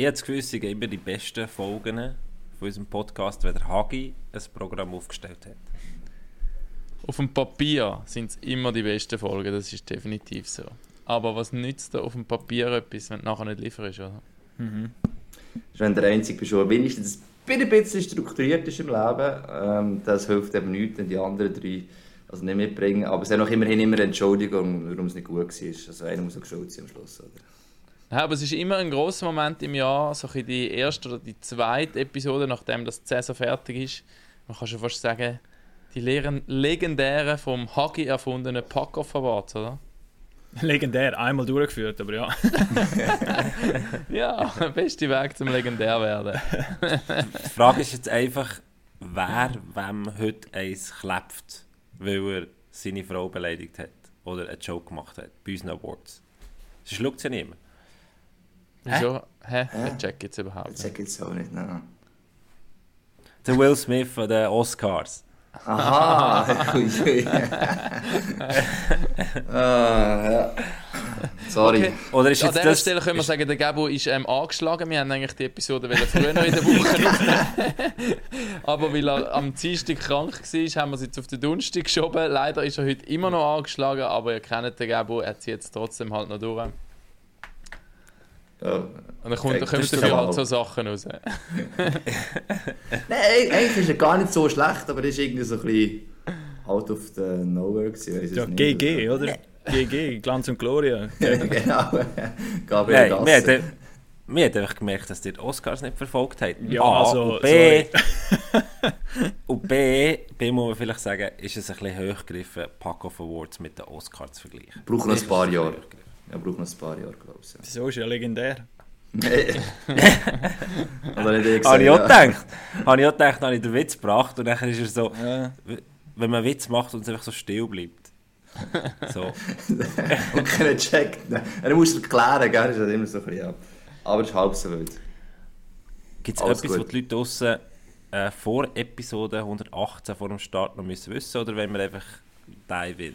Ich habe das Gefühl, es sind immer die besten Folgen von unserem Podcast, wenn der Hagi ein Programm aufgestellt hat. Auf dem Papier sind es immer die besten Folgen, das ist definitiv so. Aber was nützt dir auf dem Papier etwas, wenn du nachher nicht lieferst, oder? Mhm. Wenn der Einzige bist, der wenigstens ein bisschen strukturiert ist im Leben, ähm, das hilft eben nichts, wenn die anderen drei also nicht mitbringen. Aber es ist auch immerhin immer eine Entschuldigung, warum es nicht gut war. Also einer muss auch schuld sein am Schluss. Oder? Ja, aber es ist immer ein großer Moment im Jahr, so die erste oder die zweite Episode, nachdem das Saison fertig ist. Man kann schon fast sagen, die legendären vom Hagi erfundenen Pack-Off Awards, oder? Legendär, einmal durchgeführt, aber ja. ja, beste Weg zum legendär werden. Die Frage ist jetzt einfach, wer wem heute eins klebt, weil er seine Frau beleidigt hat oder einen Joke gemacht hat bei unseren Awards. Sie schluckt ja niemand. Wieso? Hä? Hä? Ich check jetzt überhaupt nicht. Ich check jetzt auch nicht, nein. Der Will Smith von den Oscars. Aha, ah, ja. Sorry. Okay. Oder ist An dieser das, Stelle können wir sagen, der Gabo ist ähm, angeschlagen. Wir haben eigentlich die Episode früher in der Woche aufnehmen. Aber weil er am Dienstag krank war, haben wir sie jetzt auf den Donnerstag geschoben. Leider ist er heute immer noch angeschlagen, aber ihr kennt den Gabo, er zieht jetzt trotzdem halt noch durch. Ja. Und dann, kommt, kommen dafür halt so Sachen raus. Nein, eigentlich ist er gar nicht so schlecht, aber das ist irgendwie so ein bisschen out of the nowhere. Gewesen, ja, GG, oder? oder? GG, Glanz und Gloria. genau, Gabriel Gasse. Hey, wir haben einfach gemerkt, dass die Oscars nicht verfolgt haben. Ja, A, also, und B, und B, B muss man vielleicht sagen, ist es ein bisschen hochgegriffen, Pack of Awards mit den Oscars zu vergleichen. Braucht noch ein paar Jahre. Ja, braucht noch ein paar Jahre, glaube ich. Ja. Wieso ist ja legendär? Nein. Ich Habe ich auch gedacht. Habe ich auch gedacht, habe ich den Witz gebracht und dann ist er so, ja. wenn man einen Witz macht und es einfach so still bleibt. So. und keiner checkt. Er muss es erklären, gell? Ist immer so ein bisschen, ja. Aber es ist halb so wild. Gibt es etwas, gut. was die Leute draussen äh, vor Episode 118, vor dem Start noch müssen wissen oder wenn man einfach dive will?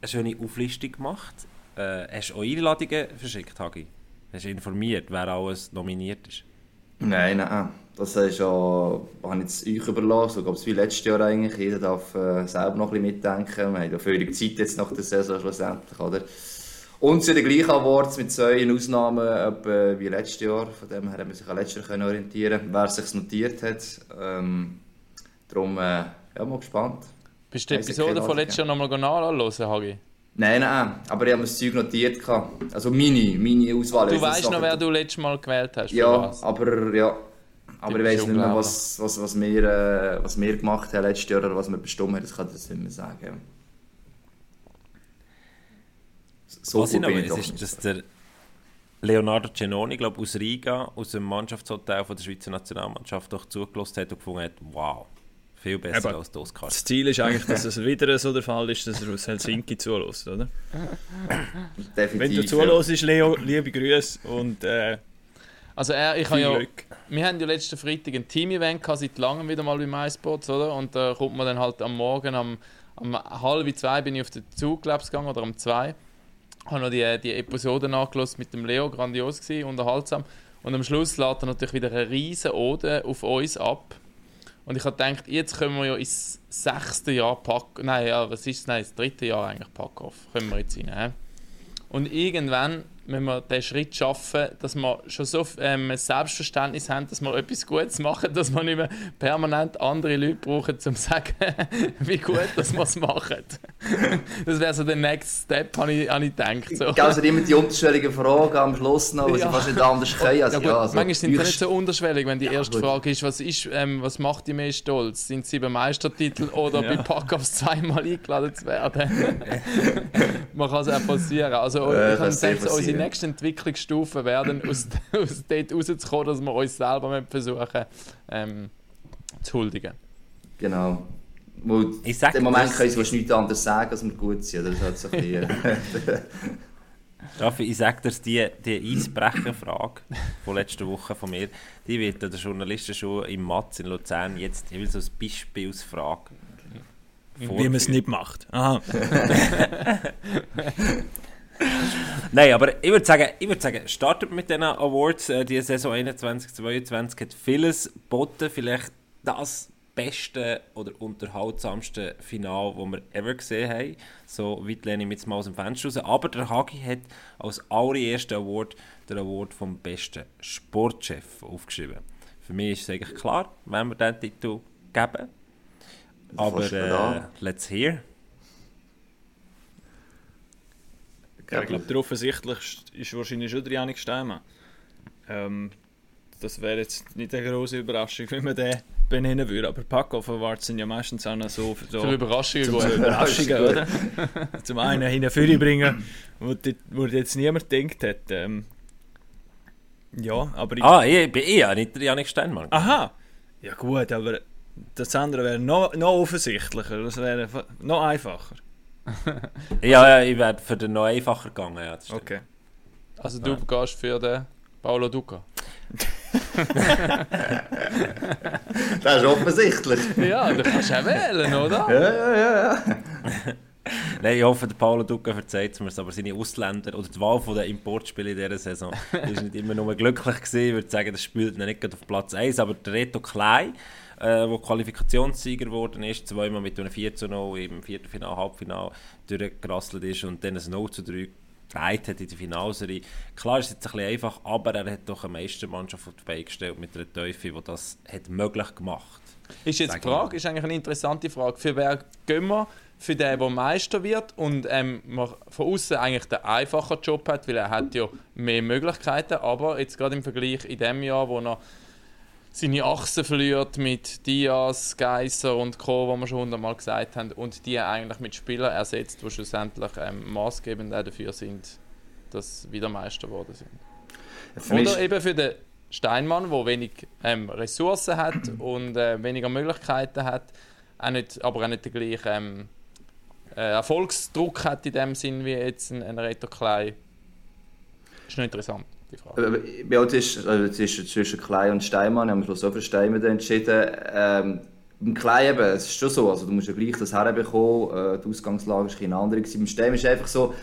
eine schöne Auflistung gemacht. Äh, hast du auch Einladungen verschickt, Hagi? Hast du informiert, wer alles nominiert ist? Nein, nein. Das ist ja, habe ich euch überlassen, so glaube wie letztes Jahr eigentlich. Jeder darf äh, selber noch ein bisschen mitdenken. Wir haben ja völlig Zeit jetzt nach der Saison schlussendlich, oder? Und zu den gleichen Awards mit zwei Ausnahmen etwa wie letztes Jahr. Von dem her haben wir sich auch letztes Jahr orientieren wer sich notiert hat. Ähm, darum, äh, ja, mal gespannt. Bist du die Episode von letztes Jahr nochmal nachhören, Hagi? Nein, nein, aber ich habe das Zeug notiert. Also meine, meine Auswahl. Du weißt noch, wer du letztes Mal gewählt hast? Ja, aber, ja, aber ich weiß nicht mehr, was, was, was, wir, äh, was wir gemacht haben letztes Jahr oder was wir bestimmt haben. Das kann ich jetzt nicht mehr sagen. So was ich noch weiß, ist, dass der Leonardo Cenoni, glaube aus Riga, aus dem Mannschaftshotel von der Schweizer Nationalmannschaft, doch zugelassen hat und gefunden hat, wow, viel besser Eben, als die Oscars. Das Ziel ist eigentlich, dass es wieder so der Fall ist, dass er aus Helsinki zulässt, oder? Definitiv. Wenn du zulässt, Leo, liebe Grüße und äh, also er, ich habe ja, wir haben ja letzten Freitag ein Team-Event seit langem wieder mal bei MySports, oder? Und da kommt man dann halt am Morgen um, um halb zwei bin ich auf den Zug, gegangen, oder um zwei. Habe noch die, die Episode nachgelassen mit dem Leo, grandios gewesen, unterhaltsam. Und am Schluss lädt er natürlich wieder eine riesen Ode auf uns ab und ich habe gedacht, jetzt können wir ja ins sechste Jahr packen. Nein, ja, was ist es? Nein, das dritte Jahr eigentlich Pack-Off. Können wir jetzt rein. Und irgendwann wenn wir den Schritt schaffen, dass wir schon so ähm, Selbstverständnis haben, dass wir etwas Gutes machen, dass wir nicht mehr permanent andere Leute brauchen, um zu sagen, wie gut dass wir es machen. das wäre so der Next Step, habe ich, hab ich gedacht. So. Also immer die unterschwelligen Fragen am Schluss noch, die ja. fast nicht anders können. Also, ja, ja, also, manchmal sind sie nicht so unterschwellig, wenn die ja, erste gut. Frage ist, was, ist ähm, was macht die mehr stolz? Sind sie beim Meistertitel oder bei Packoffs zweimal eingeladen zu werden? Man kann es auch passieren. Also, äh, ich habe unsere nächste Entwicklungsstufe werden, aus, aus dort rauszukommen, dass wir uns selber versuchen ähm, zu huldigen. Genau. Weil ich sag, im Moment können sie nichts anderes sagen, als wir gut sind. Das ist halt so ein bisschen, Raffi, ich sage dir, die, die Eisbrecherfrage von letzter Woche von mir, die wird der Journalisten schon im Matz in Luzern jetzt, ich will so eine Beispielsfrage Wie man es nicht macht. Aha. Nein, aber ich würde sagen, ich sagen, startet mit diesen Awards. Äh, die Saison 21-22 hat vieles geboten. Vielleicht das beste oder unterhaltsamste Final, das wir ever gesehen haben. So weit lehne ich mich jetzt mal aus dem Fenster raus. Aber der Hagi hat als allerersten Award den Award vom besten Sportchef aufgeschrieben. Für mich ist es eigentlich klar, wenn wir diesen Titel geben. Aber äh, let's hear. Ja, ich glaube, der offensichtlichste ist wahrscheinlich schon der Janik Steinmann. Ähm, das wäre jetzt nicht eine große Überraschung, wenn man den benennen würde. Aber Pack-Off Awards sind ja meistens auch noch so, so für Überraschungen, zum, so Überraschungen oder? zum einen hinten bringen, wo, wo jetzt niemand gedacht hat. Ähm, ja, aber ich, Ah, ich bin eher nicht der Janik Steinmann. Aha! Ja gut, aber das andere wäre noch, noch offensichtlicher, das wäre noch einfacher. ja, ja, ich wäre für den noch einfacher gegangen, ja. okay. Also du ja. gehst für den Paolo Duca? das ist offensichtlich. Ja, du kannst auch wählen, oder? Ja, ja, ja. ja. Nein, ich hoffe, der Paolo Duca verzeiht es mir, aber seine Ausländer oder die Wahl der Importspiele in dieser Saison ist nicht immer nur glücklich gewesen. Ich würde sagen, das spielt nicht auf Platz 1, aber der Reto Klein, äh, der Qualifikationssieger geworden ist, zweimal mit einem 4 zu 0 im Viertelfinale, Halbfinale durchgerasselt ist und dann ein 0 zu 3 geleitet hat in der Finalserie. Klar ist es jetzt ein bisschen einfach, aber er hat doch eine Meistermannschaft auf die Beine gestellt mit einer Teufel, die das hat möglich gemacht Ist jetzt die Frage, ist eigentlich eine interessante Frage. Für wer gehen wir? Für den, der Meister wird und ähm, man von außen eigentlich den einfachen Job hat, weil er hat ja mehr Möglichkeiten, aber jetzt gerade im Vergleich in dem Jahr, wo er seine Achse verliert mit Diaz, Geisser und Co., was wir schon hundertmal gesagt haben, und die eigentlich mit Spielern ersetzt, die schlussendlich ähm, maßgebend dafür sind, dass sie wieder Meister geworden sind. Für Oder eben für den Steinmann, der wenig ähm, Ressourcen hat und äh, weniger Möglichkeiten hat, auch nicht, aber auch nicht den gleichen ähm, äh, Erfolgsdruck hat in dem Sinn wie jetzt ein, ein Reto Klein. Ist noch interessant die Frage. Bei uns ist, also ist zwischen Klein und Steinmann, haben wir so für Steinmann entschieden. Ähm, beim Klein eben, es ist schon so, also du musst ja gleich das herbekommen, äh, die Ausgangslage war eine andere. Beim Steinmann ist einfach so,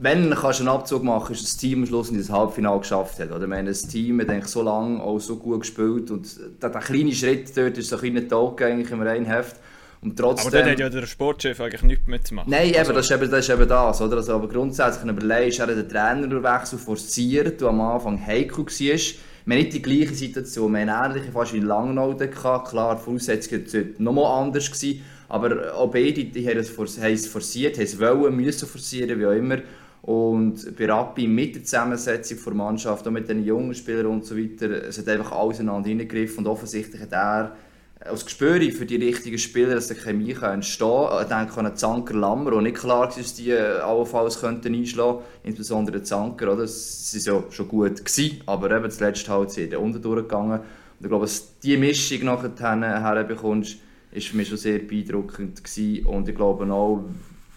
wenn du einen Abzug machen ist das Team am Schluss in das Halbfinale geschafft hat. Oder? meine, das Team hat eigentlich so lange auch so gut gespielt und der, der kleine Schritt dort ist so ein kleiner Tag eigentlich im Reinheft. Und trotzdem, aber dort hat ja der Sportchef eigentlich nichts mitzumachen. Nein, also. eben, das, ist eben, das ist eben das. Oder? Also, aber grundsätzlich, wenn du überlegst, er hat den Trainerwechsel forciert, der am Anfang heikel war. Wir haben nicht die gleiche Situation, wir haben ähnliche fast wie Langnau gehabt. Klar, die Voraussetzungen waren nochmal anders, gewesen, aber auch beide die haben es forciert, haben es wollen, müssen forcieren, wie auch immer. Und bei Rappi mit der Zusammensetzung der Mannschaft, auch mit den jungen Spielern und so weiter, es hat einfach alles ineinander hineingegriffen und offensichtlich hat er als Gespür für die richtigen Spieler, dass eine Chemie entstehen kann. Ich denke an einen Zanker Lammer, wo nicht klar war, dass die allenfalls könnten einschlagen könnten. Insbesondere der Zanker, oder? Sie waren ja schon gut, gewesen, aber eben zuletzt halt sie unten durchgegangen. Und ich glaube, dass diese Mischung nachher herbekommst, ist für mich schon sehr beeindruckend gewesen. Und ich glaube auch,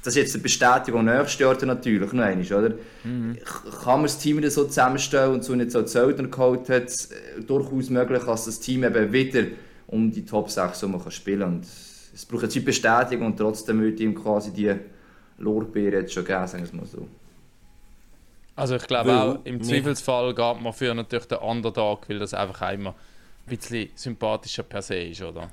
das ist jetzt eine Bestätigung nächstes Jahr natürlich noch einmal, oder? Mhm. Kann man das Team wieder so zusammenstellen und so nicht so Zeltner geholt hat, durchaus möglich, dass das Team eben wieder um die Top 6 so man kann spielen kann. Es braucht eine Bestätigung und trotzdem würde ihm quasi die Lorbeere jetzt schon geben, sagen wir mal so. Also ich glaube auch, im Zweifelsfall geht man für natürlich den Underdog, weil das einfach immer ein bisschen sympathischer per se ist, oder?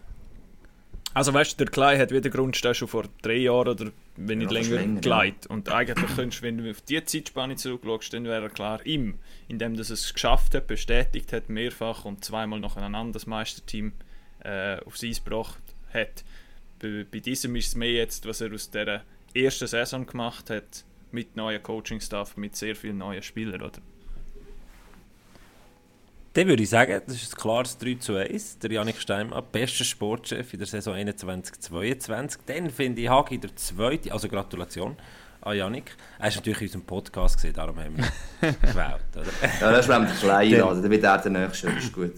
Also weißt du, der Klein hat wieder Grundstein schon vor drei Jahren oder wenn nicht ja, länger geleitet. Und eigentlich könntest du, wenn du auf diese Zeitspanne zurückschaust, dann wäre klar, ihm, indem er es geschafft hat, bestätigt hat, mehrfach und zweimal nacheinander das Meisterteam äh, aufs Eis gebracht hat. Bei, bei diesem ist es mehr jetzt, was er aus der ersten Saison gemacht hat, mit neuen Coaching-Staff, mit sehr vielen neuen Spielern, oder? Dann würde ich sagen, das ist ein klares 3 zu 1. Der Janik Steinmann, bester Sportchef in der Saison 21-22. Dann finde ich Hagi der zweite, also Gratulation, an Janik. Er ist natürlich in unserem Podcast gesehen, darum haben wir gewählt. Oder? Ja, das ist wenn wir klein laden, dann wird er der Nächste, das ist gut.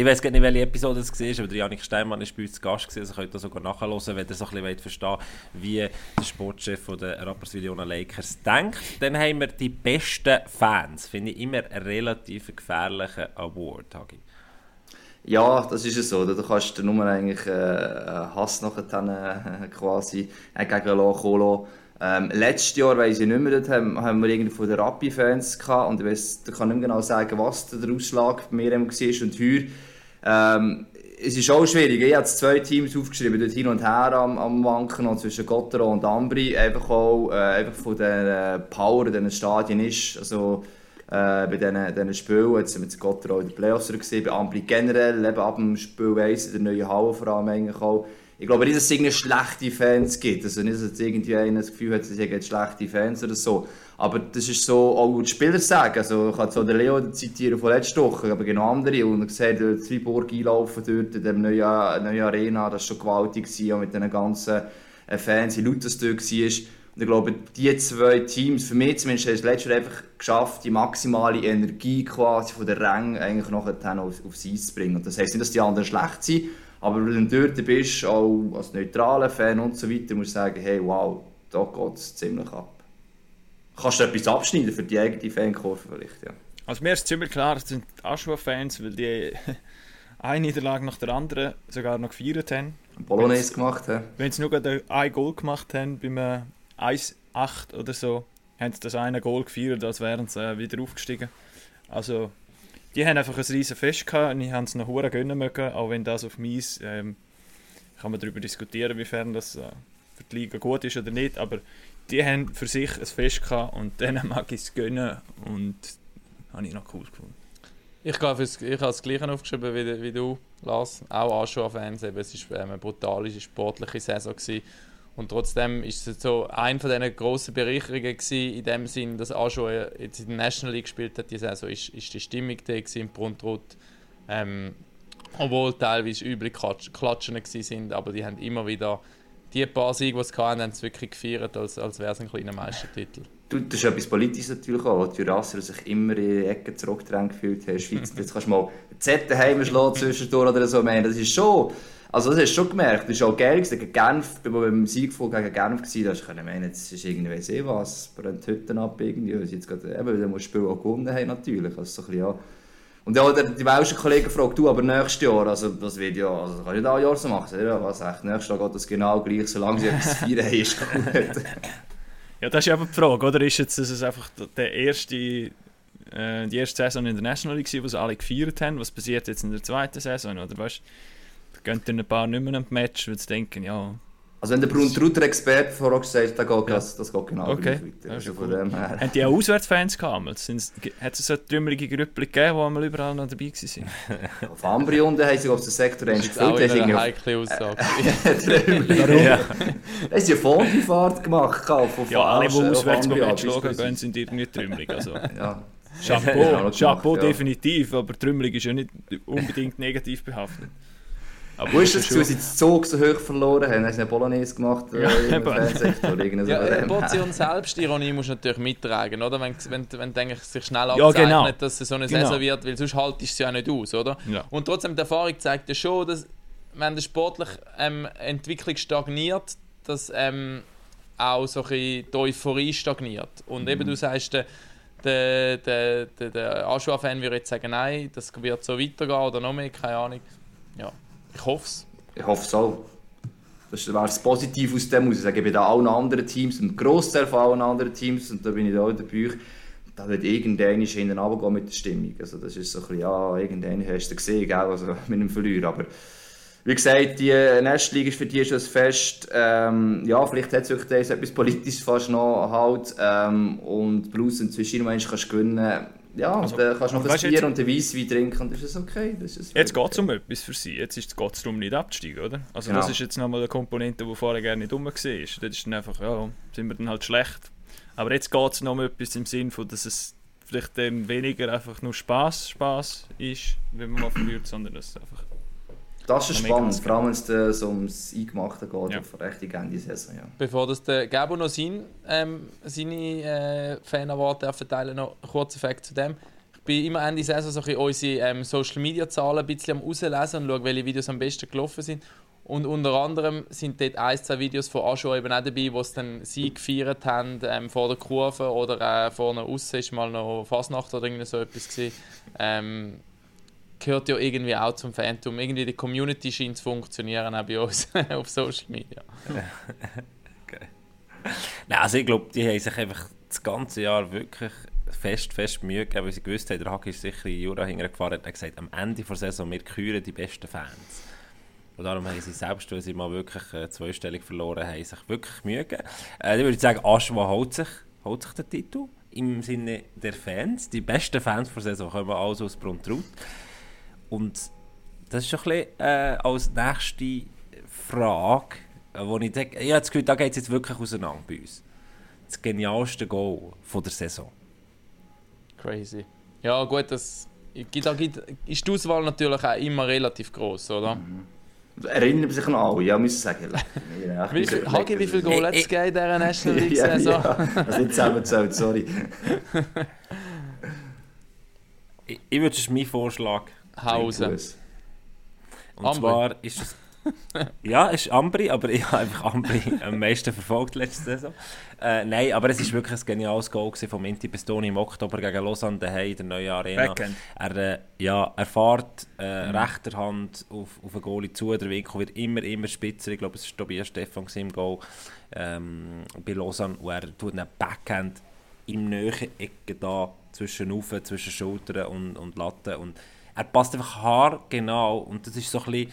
Ich weiß gar nicht, welche Episode es war, aber Janik Steinmann war bei uns zu Gast, gewesen, also könnt ihr sogar nachhören, wenn ihr so ein bisschen verstehen wie der Sportchef der Rapperswil-Jona Lakers denkt. Dann haben wir die besten Fans. Finde ich immer einen relativ gefährlichen Award, Hagi. Ja, das ist es so. Du kannst dir nur eigentlich äh, Hass nachher äh, quasi gegen Locolo. Ähm, letztes Jahr, weiß ich nicht mehr, haben, haben wir irgendwie von den Rappi-Fans gehabt und ich weiss, ich kann nicht mehr genau sagen, was der Ausschlag bei mir war und heuer. Ähm, es ist auch schwierig. Ich habe zwei Teams aufgeschrieben, dort hin und her am, am Wanken und zwischen Gottero und Ambri, einfach auch äh, einfach von der Power in diesen Stadien ist. Also, äh, bei diesen, Spielen, jetzt zu Gottero in den Playoffs gesehen, bei Ambri generell, eben ab dem Spiel 1 in der neuen Halle vor allem eigentlich auch. Ich glaube nicht, dass es schlechte Fans gibt. Also nicht, dass irgendwie einer das Gefühl hat, es gibt schlechte Fans oder so. Aber das ist so, auch die Spieler sagen. Also ich kann so den Leo zitieren von letzter Woche, aber genau andere. Und ich sehe dort Freiburg einlaufen dort in der neuen, neuen Arena. Das war schon gewaltig gewesen, mit den ganzen äh, Fans, wie laut das dort war. Und ich glaube, die zwei Teams, für mich zumindest, haben es letztes Jahr einfach geschafft, die maximale Energie quasi von der Rang eigentlich nachher auf, aufs Eis zu bringen. Und das heisst nicht, dass die anderen schlecht sind, aber wenn du dort bist, auch als neutraler Fan und so weiter, musst du sagen, hey, wow, da geht es ziemlich ab. Kannst du etwas abschneiden für die eigene Fankurve vielleicht, ja. Also mir ist ziemlich klar, es sind Aschua-Fans, weil die eine Niederlage nach der anderen sogar noch gefeiert haben. Bolognese gemacht haben. Wenn sie nur ein Goal gemacht haben, beim 1-8 oder so, haben sie das eine Goal gefeiert, als wären sie äh, wieder aufgestiegen. Also die haben einfach ein riesen Fest gehabt und ich habe es noch hure gönnen mögen, auch wenn das auf mies ähm, kann man darüber diskutieren, wiefern das äh, für die Liga gut ist oder nicht, aber die haben für sich ein Fest gehabt und denen mag ich es gönnen und habe ich noch cool gefunden. Ich, ich habe das Gleiche aufgeschrieben wie, wie du, Lars. Auch Aschua-Fans. Es war eine brutale sportliche Saison. Gewesen. Und trotzdem ist es so eine von diesen grossen Bereicherungen gewesen, in dem Sinn, dass schon jetzt in der National League gespielt hat, diese Saison ist, ist die Stimmung da im Bruntrot. Ähm, obwohl teilweise übel Klatschen sind, aber die haben immer wieder die paar Siege, die sie hatten, haben sie wirklich gefeiert, als, als wäre es ein kleiner Meistertitel. Du, das ist etwas Politisches natürlich auch, weil die Jurassier sich immer in die Ecke zurückgedrängt gefühlt haben. Schweiz, jetzt kannst du mal Z heimschlagen zwischendurch oder so. das ist schon also das hast du schon gemerkt, das war auch geil, gegen Genf, beim Siegfall gegen Genf, war, da hast du meinen, jetzt ist irgendwie, weiss ich was, brennt Hütten ab irgendwie, weil jetzt gerade, eben, dann das Spiel auch gewonnen haben natürlich, also so ein bisschen, ja. Und ja, der, die welschen Kollegen fragt, du, aber nächstes Jahr, also das wird ja, also das kann ich ein Jahr so machen, ja, was echt, nächstes Jahr geht das genau gleich, solange sie etwas feiern ist gut. ja, das ist eben die Frage, oder, ist jetzt das einfach der erste äh, die erste Saison in der National League, die sie alle gefeiert haben. Was passiert jetzt in der zweiten Saison? Oder weißt, gehen dann ein paar nicht mehr ins Match, weil sie denken, ja... Also wenn der Brun Trutter Experte vorher gesagt hat, geht das, das geht genau okay. weiter. Also von dem her. Haben die auch Auswärtsfans gehabt? Hat es so trümmerige Grüppel gegeben, die einmal überall noch dabei waren? Auf Ambrionde haben sie auf den Sektor Das ist eine heikle Aussage. Warum? Ja. Haben sie eine Fondifahrt gemacht? Auf ja, alle, die auswärts schauen gehen, sind irgendwie trümmerig. Also. ja. Chapeau, Chapeau definitiv, aber trümmelig ist ja nicht unbedingt negativ behaftet. Aber Wo ist das, dass sie den Zug so hoch verloren haben? Haben sie eine Bolognese gemacht äh, ja, im Fernsehsektor? ja, eine Portion Selbstironie musst du natürlich mittragen, oder? Wenn, wenn, wenn du sich schnell abzeichnet, ja, genau. dass es so eine genau. Saison wird, weil sonst haltest du sie ja nicht aus, oder? Ja. Und trotzdem, die Erfahrung zeigt ja schon, dass wenn die sportliche ähm, Entwicklung stagniert, dass ähm, auch so ein die Euphorie stagniert. Und mhm. eben, du sagst, der, der, der, der, der Aschua-Fan würde jetzt sagen, nein, das wird so weitergehen oder noch mehr, keine Ahnung. Ja. Ich hoffe es. Ich hoffe es auch. Das wäre das Positive aus dem, muss ich sagen. Bei allen anderen Teams, einem Großteil von allen anderen Teams, und da bin ich da auch dabei, da wird irgendeiner hinten runtergehen mit der Stimmung. Also das ist so ein bisschen, ja, irgendeiner hast du gesehen, gell? Also mit einem Verlierer. Aber wie gesagt, die Nestliga ist für die schon ein Fest. Ähm, ja, vielleicht hat es wirklich etwas Politisches fast noch halt. Ähm, und Blues inzwischen kannst du gewinnen ja, also, dann kannst du noch ein Bier und ein Weisswein trinken und ist okay. Das ist jetzt geht es um etwas für sie. Jetzt geht es darum, nicht abzusteigen, oder? Also genau. das ist jetzt nochmal eine Komponente, die vorher gerne nicht rum war. Das ist dann einfach, ja, sind wir dann halt schlecht. Aber jetzt geht es noch um etwas im Sinn von, dass es vielleicht dann weniger einfach nur Spaß Spaß ist, wenn man mal verliert, sondern dass es einfach Das ist spannend, vor allem wenn es so ums Eingemachte geht, ja. auf rechte Ende Saison. Ja. Bevor das der Gabo noch sein, ähm, seine äh, Fan-Award verteilen noch ein kurzer Fakt zu dem. Ich bin immer Ende Saison so ein unsere ähm, Social-Media-Zahlen ein bisschen am auslesen und schaue, welche Videos am besten gelaufen sind. Und unter anderem sind dort ein, zwei Videos von Ajo eben auch dabei, wo sie dann sie gefeiert haben ähm, vor der Kurve oder äh, vorne außen ist mal noch Fasnacht oder irgend so etwas gewesen. Ähm, gehört ja irgendwie auch zum Phantom. Irgendwie die Community scheint zu funktionieren auch bei uns auf Social Media. okay. Nein, also ich glaube, die haben sich einfach das ganze Jahr wirklich fest, fest Mühe gegeben, weil sie gewusst haben, der Hack ist sicher in Jura hingefahren und hat gesagt, am Ende der Saison, wir küren die besten Fans. Und darum haben sie selbst, weil sie mal wirklich äh, zweistellig verloren haben, sich wirklich Mühe gegeben. Äh, ich würde sagen, Aschwa holt sich, holt sich den Titel im Sinne der Fans. Die besten Fans der Saison kommen also aus Bruntraut. Und das ist schon ein bisschen äh, als nächste Frage, äh, wo ich denke, ich habe das Gefühl, da geht es jetzt wirklich auseinander bei uns. Das genialste Goal von der Saison. Crazy. Ja gut, das, da ist die Auswahl natürlich auch immer relativ groß, oder? Mhm. Erinnern sich noch alle, ja, muss ich sagen. wie viel, Hagi, wie viel Goal hat es gegeben in dieser National League-Saison? ja, ja. Also nicht zusammengezählt, sorry. ich, ich würde, mein Vorschlag. Hause. Und Ambri. zwar ist es ja, es ist Ambri, aber ich habe einfach Ambri am meisten verfolgt letzte Saison. Äh, nein, aber es war wirklich ein geniales Goal von Inti Pestoni im Oktober gegen Lausanne daheim in der neuen Arena. Backend. Er, äh, ja, er fährt äh, mhm. rechter Hand auf, auf den Goalie zu, der Winkel wird immer, immer spitzer. Ich glaube, es war Tobias Stefan im Goal ähm, bei Lausanne und er tut einen Backhand im Nähe Ecke da zwischen Ufen, zwischen Schultern und, und Latte und er passt einfach haargenau und das ist so ein bisschen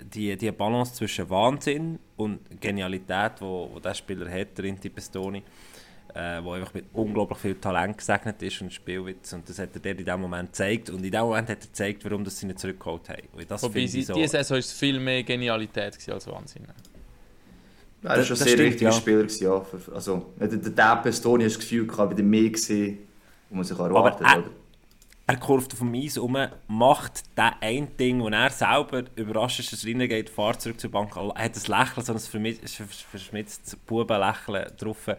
die, die Balance zwischen Wahnsinn und Genialität, wo, wo der Spieler hat, der Inti Pestoni, äh, wo einfach mit unglaublich viel Talent gesegnet ist und Spielwitz und das hat er in diesem Moment gezeigt und in dem Moment hat er gezeigt, warum das sie nicht zurückgeholt haben. Und das Wobei sie, so, diese Saison war es viel mehr Genialität als Wahnsinn. Ja, er war schon ein sehr stimmt, wichtiger ja. Spieler. Ja. Also, der, der Pestoni hat das Gefühl, habe wieder mehr gesehen, wo man sich erwartet. Aber, äh, er kurft auf dem Eis um, macht das ein Ding, wo er selber überrascht ist, reingeht, fährt zurück zur Bank, er hat ein Lächeln, so ein verschmitztes Bubenlächeln drauf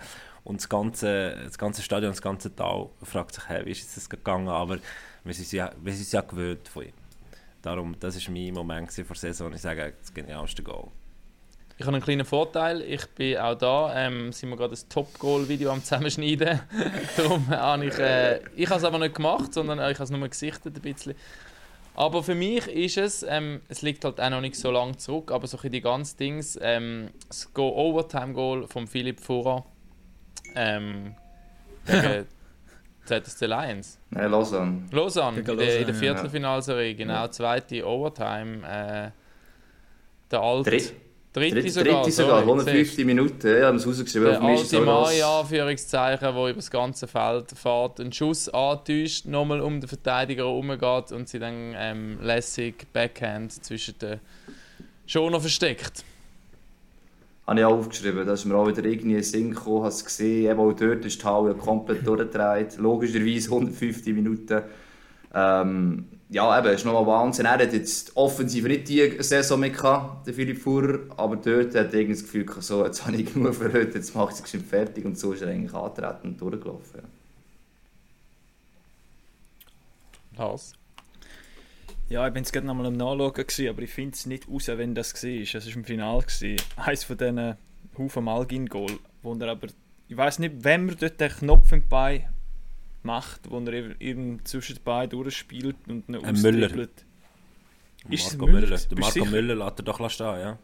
und das ganze, das ganze Stadion, das ganze Tal fragt sich, hey, wie ist das gegangen, aber wir sind ja, ja gewöhnt von ihm. Darum, das war mein Moment vor der Saison, ich sage, das genialste Goal. Ich habe einen kleinen Vorteil. Ich bin auch da. Ähm, sind wir gerade ein Top-Goal-Video am Zusammenschneiden. Darum habe ich. Äh, ich habe es aber nicht gemacht, sondern äh, ich habe es nur gesichtet ein bisschen. Aber für mich ist es, ähm, es liegt halt auch noch nicht so lange zurück, aber so die ganzen Dings, ähm, das Go Overtime Goal von Philipp Fura ähm, gegen ZSC Lions. Nein, Lausanne. Lausanne, in, der, in der Viertelfinalserie, genau, ja. zweite Overtime. Äh, der alte. Dritt. Dritte, Dritte sogar. Dritte sogar, 150 Minuten, ja, haben es rausgeschrieben. Der alte Mai, Anführungszeichen, der über das ganze Feld fährt, einen Schuss antäuscht, nochmal um den Verteidiger herumgeht und sie dann ähm, lässig Backhand zwischen den Schoner versteckt. Habe ich auch aufgeschrieben, da ist mir auch wieder irgendwie ein Sinn gekommen, hast gesehen, eben auch dort ist die Halle komplett durchgedreht, logischerweise 150 Minuten. Ähm, ja, eben, ist nochmal Wahnsinn. Er hat jetzt offensiv nicht die Saison mehr gehabt, der Philipp Fuhrer, aber dort hat er das Gefühl gehabt, so, jetzt habe ich genug für heute, jetzt macht es bestimmt fertig und so ist er eigentlich angetreten und durchgelaufen. Was? Ja, ich bin jetzt gerade nochmal am Nachschauen, gewesen, aber ich finde es nicht raus, wenn das war. Es war im Finale. Gewesen. Eines von diesen Haufen Malgin-Goal, wo er aber, ich weiß nicht, wenn man dort den Knopf im Bein macht, wo er eben zwischen den beiden durchspielt und ihn äh, Müller. Ist Marco Müller? Müller? Der Marco Müller lässt er doch stehen, ja.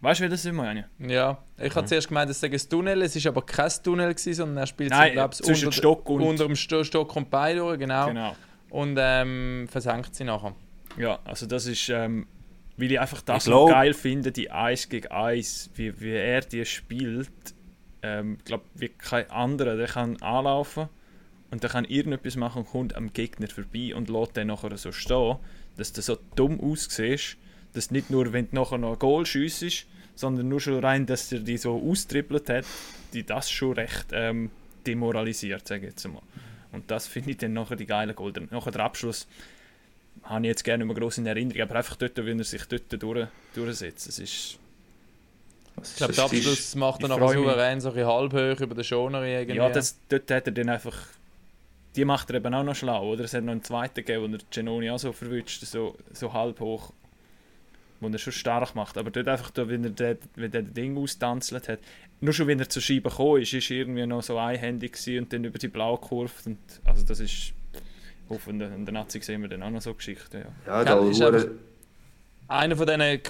Weißt du, wie das immer meine? Ja, ich habe zuerst gemeint, es sei ein Tunnel, es war aber kein Tunnel, gewesen, sondern er spielt Nein, so, zwischen unter, Stock und... unter dem Stock und Bein durch, genau. genau. Und ähm, versenkt sie nachher. Ja, also das ist, ähm, weil ich einfach das ich so geil finde, die 1 gegen 1, wie, wie er die spielt. Ähm, ich glaube, wie kein anderer, der kann anlaufen und dann kann irgendetwas machen und kommt am Gegner vorbei und lässt den nachher so stehen, dass du so dumm aussiehst, dass nicht nur, wenn du nachher noch ein Goal schiessest, sondern nur schon rein, dass er die so austrippelt hat, die das schon recht ähm, demoralisiert, sage ich jetzt mal. Und das finde ich dann nachher die geile Goal. Nachher der Abschluss, habe ich jetzt gerne immer groß in Erinnerung, aber einfach dort, wenn er sich dort durch, durchsetzt. Es ist ich glaube, der Abschluss macht er noch so ein halb hoch über den Schoner irgendwie. Ja, das, dort hat er dann einfach... Die macht er eben auch noch schlau, oder? Es hat noch einen zweiten gegeben, wo er Genoni auch so verwünscht, so, so halb hoch, wo er schon stark macht. Aber dort einfach, da, wenn er das wenn der Ding austanzelt hat, nur schon wenn er zur Scheibe gekommen ist, ist er irgendwie noch so einhändig und dann über die blaue Kurve. Und, also das ist... Auf in der, in der Nazi sehen wir dann auch noch so Geschichten, ja. Ja, da ist einer von diesen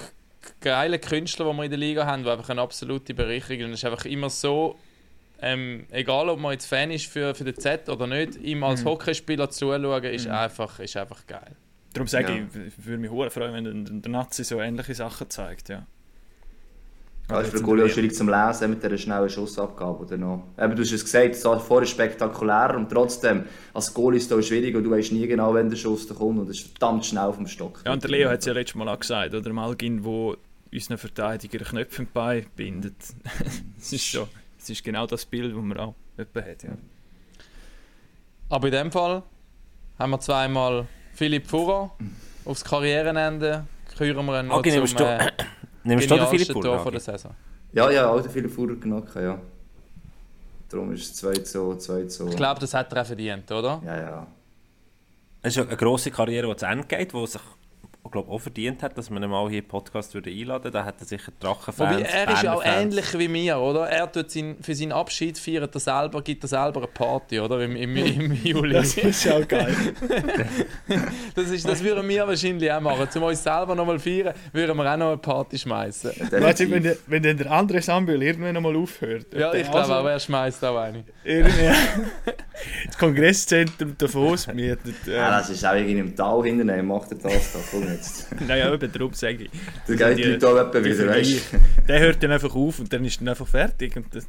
geile Künstler, die wir in der Liga haben, die einfach eine absolute Bereicherung und es ist einfach immer so, ähm, egal ob man jetzt Fan ist für, für den Z oder nicht, ihm als mhm. Hockeyspieler zuzuschauen, ist, mhm. einfach, ist einfach geil. Darum sage ja. ich, ich würde mich freuen, wenn der Nazi so ähnliche Sachen zeigt, ja. Ja, ist für Goalie auch schwierig zum Lesen mit dieser schnellen Schussabgabe. Oder noch. Eben, du hast es gesagt, es war vorher spektakulär und trotzdem, als Goalie ist es schwierig und du weißt nie genau, wenn der Schuss da kommt und es ist verdammt schnell vom Stock. Ja, und der Leo hat es ja letztes Mal auch gesagt, oder? Malgin, wo unseren Verteidiger Knöpfe im Bein bindet. Es ist, schon, es ist genau das Bild, das man auch hat. Ja. Aber in dem Fall haben wir zweimal Philipp Furrer aufs Karrierenende. Küren wir ihn noch okay, zum... Äh, Nimmst du den Philipp Furrer? von der Saison? Ja, ja, auch den Philipp Furrer genommen, ja. Darum ist es 2 zu 2 zu. Ich glaube, das hat er auch verdient, oder? Ja, ja. Es ist eine grosse Karriere, die zu Ende geht, die sich glaube auch verdient hat, dass man ihn mal hier im Podcast würde einladen würde. Da hat er sicher Drachenfans. Wobei, er ist ja auch ähnlich wie mir, oder? Er tut sein, für seinen Abschied feiert er selber, gibt er selber eine Party, oder? Im, im, im Juli. Das ist auch geil. das, ist, das würden wir wahrscheinlich auch machen. Zum uns selber nochmal feiern, würden wir auch noch eine Party schmeißen. Weißt du, wenn, der, wenn dann der andere Sambül irgendwann nochmal aufhört. Ja, ich glaube auch, er schmeißt auch eine. das Kongresszentrum Davos mietet. Ja. ja, das ist auch irgendwie im Tal hinten, macht er das da. Jetzt. naja, eben darum sage ich. Der geht die Leute auch wieder, weißt Der hört dann einfach auf und dann ist dann einfach fertig. Und das,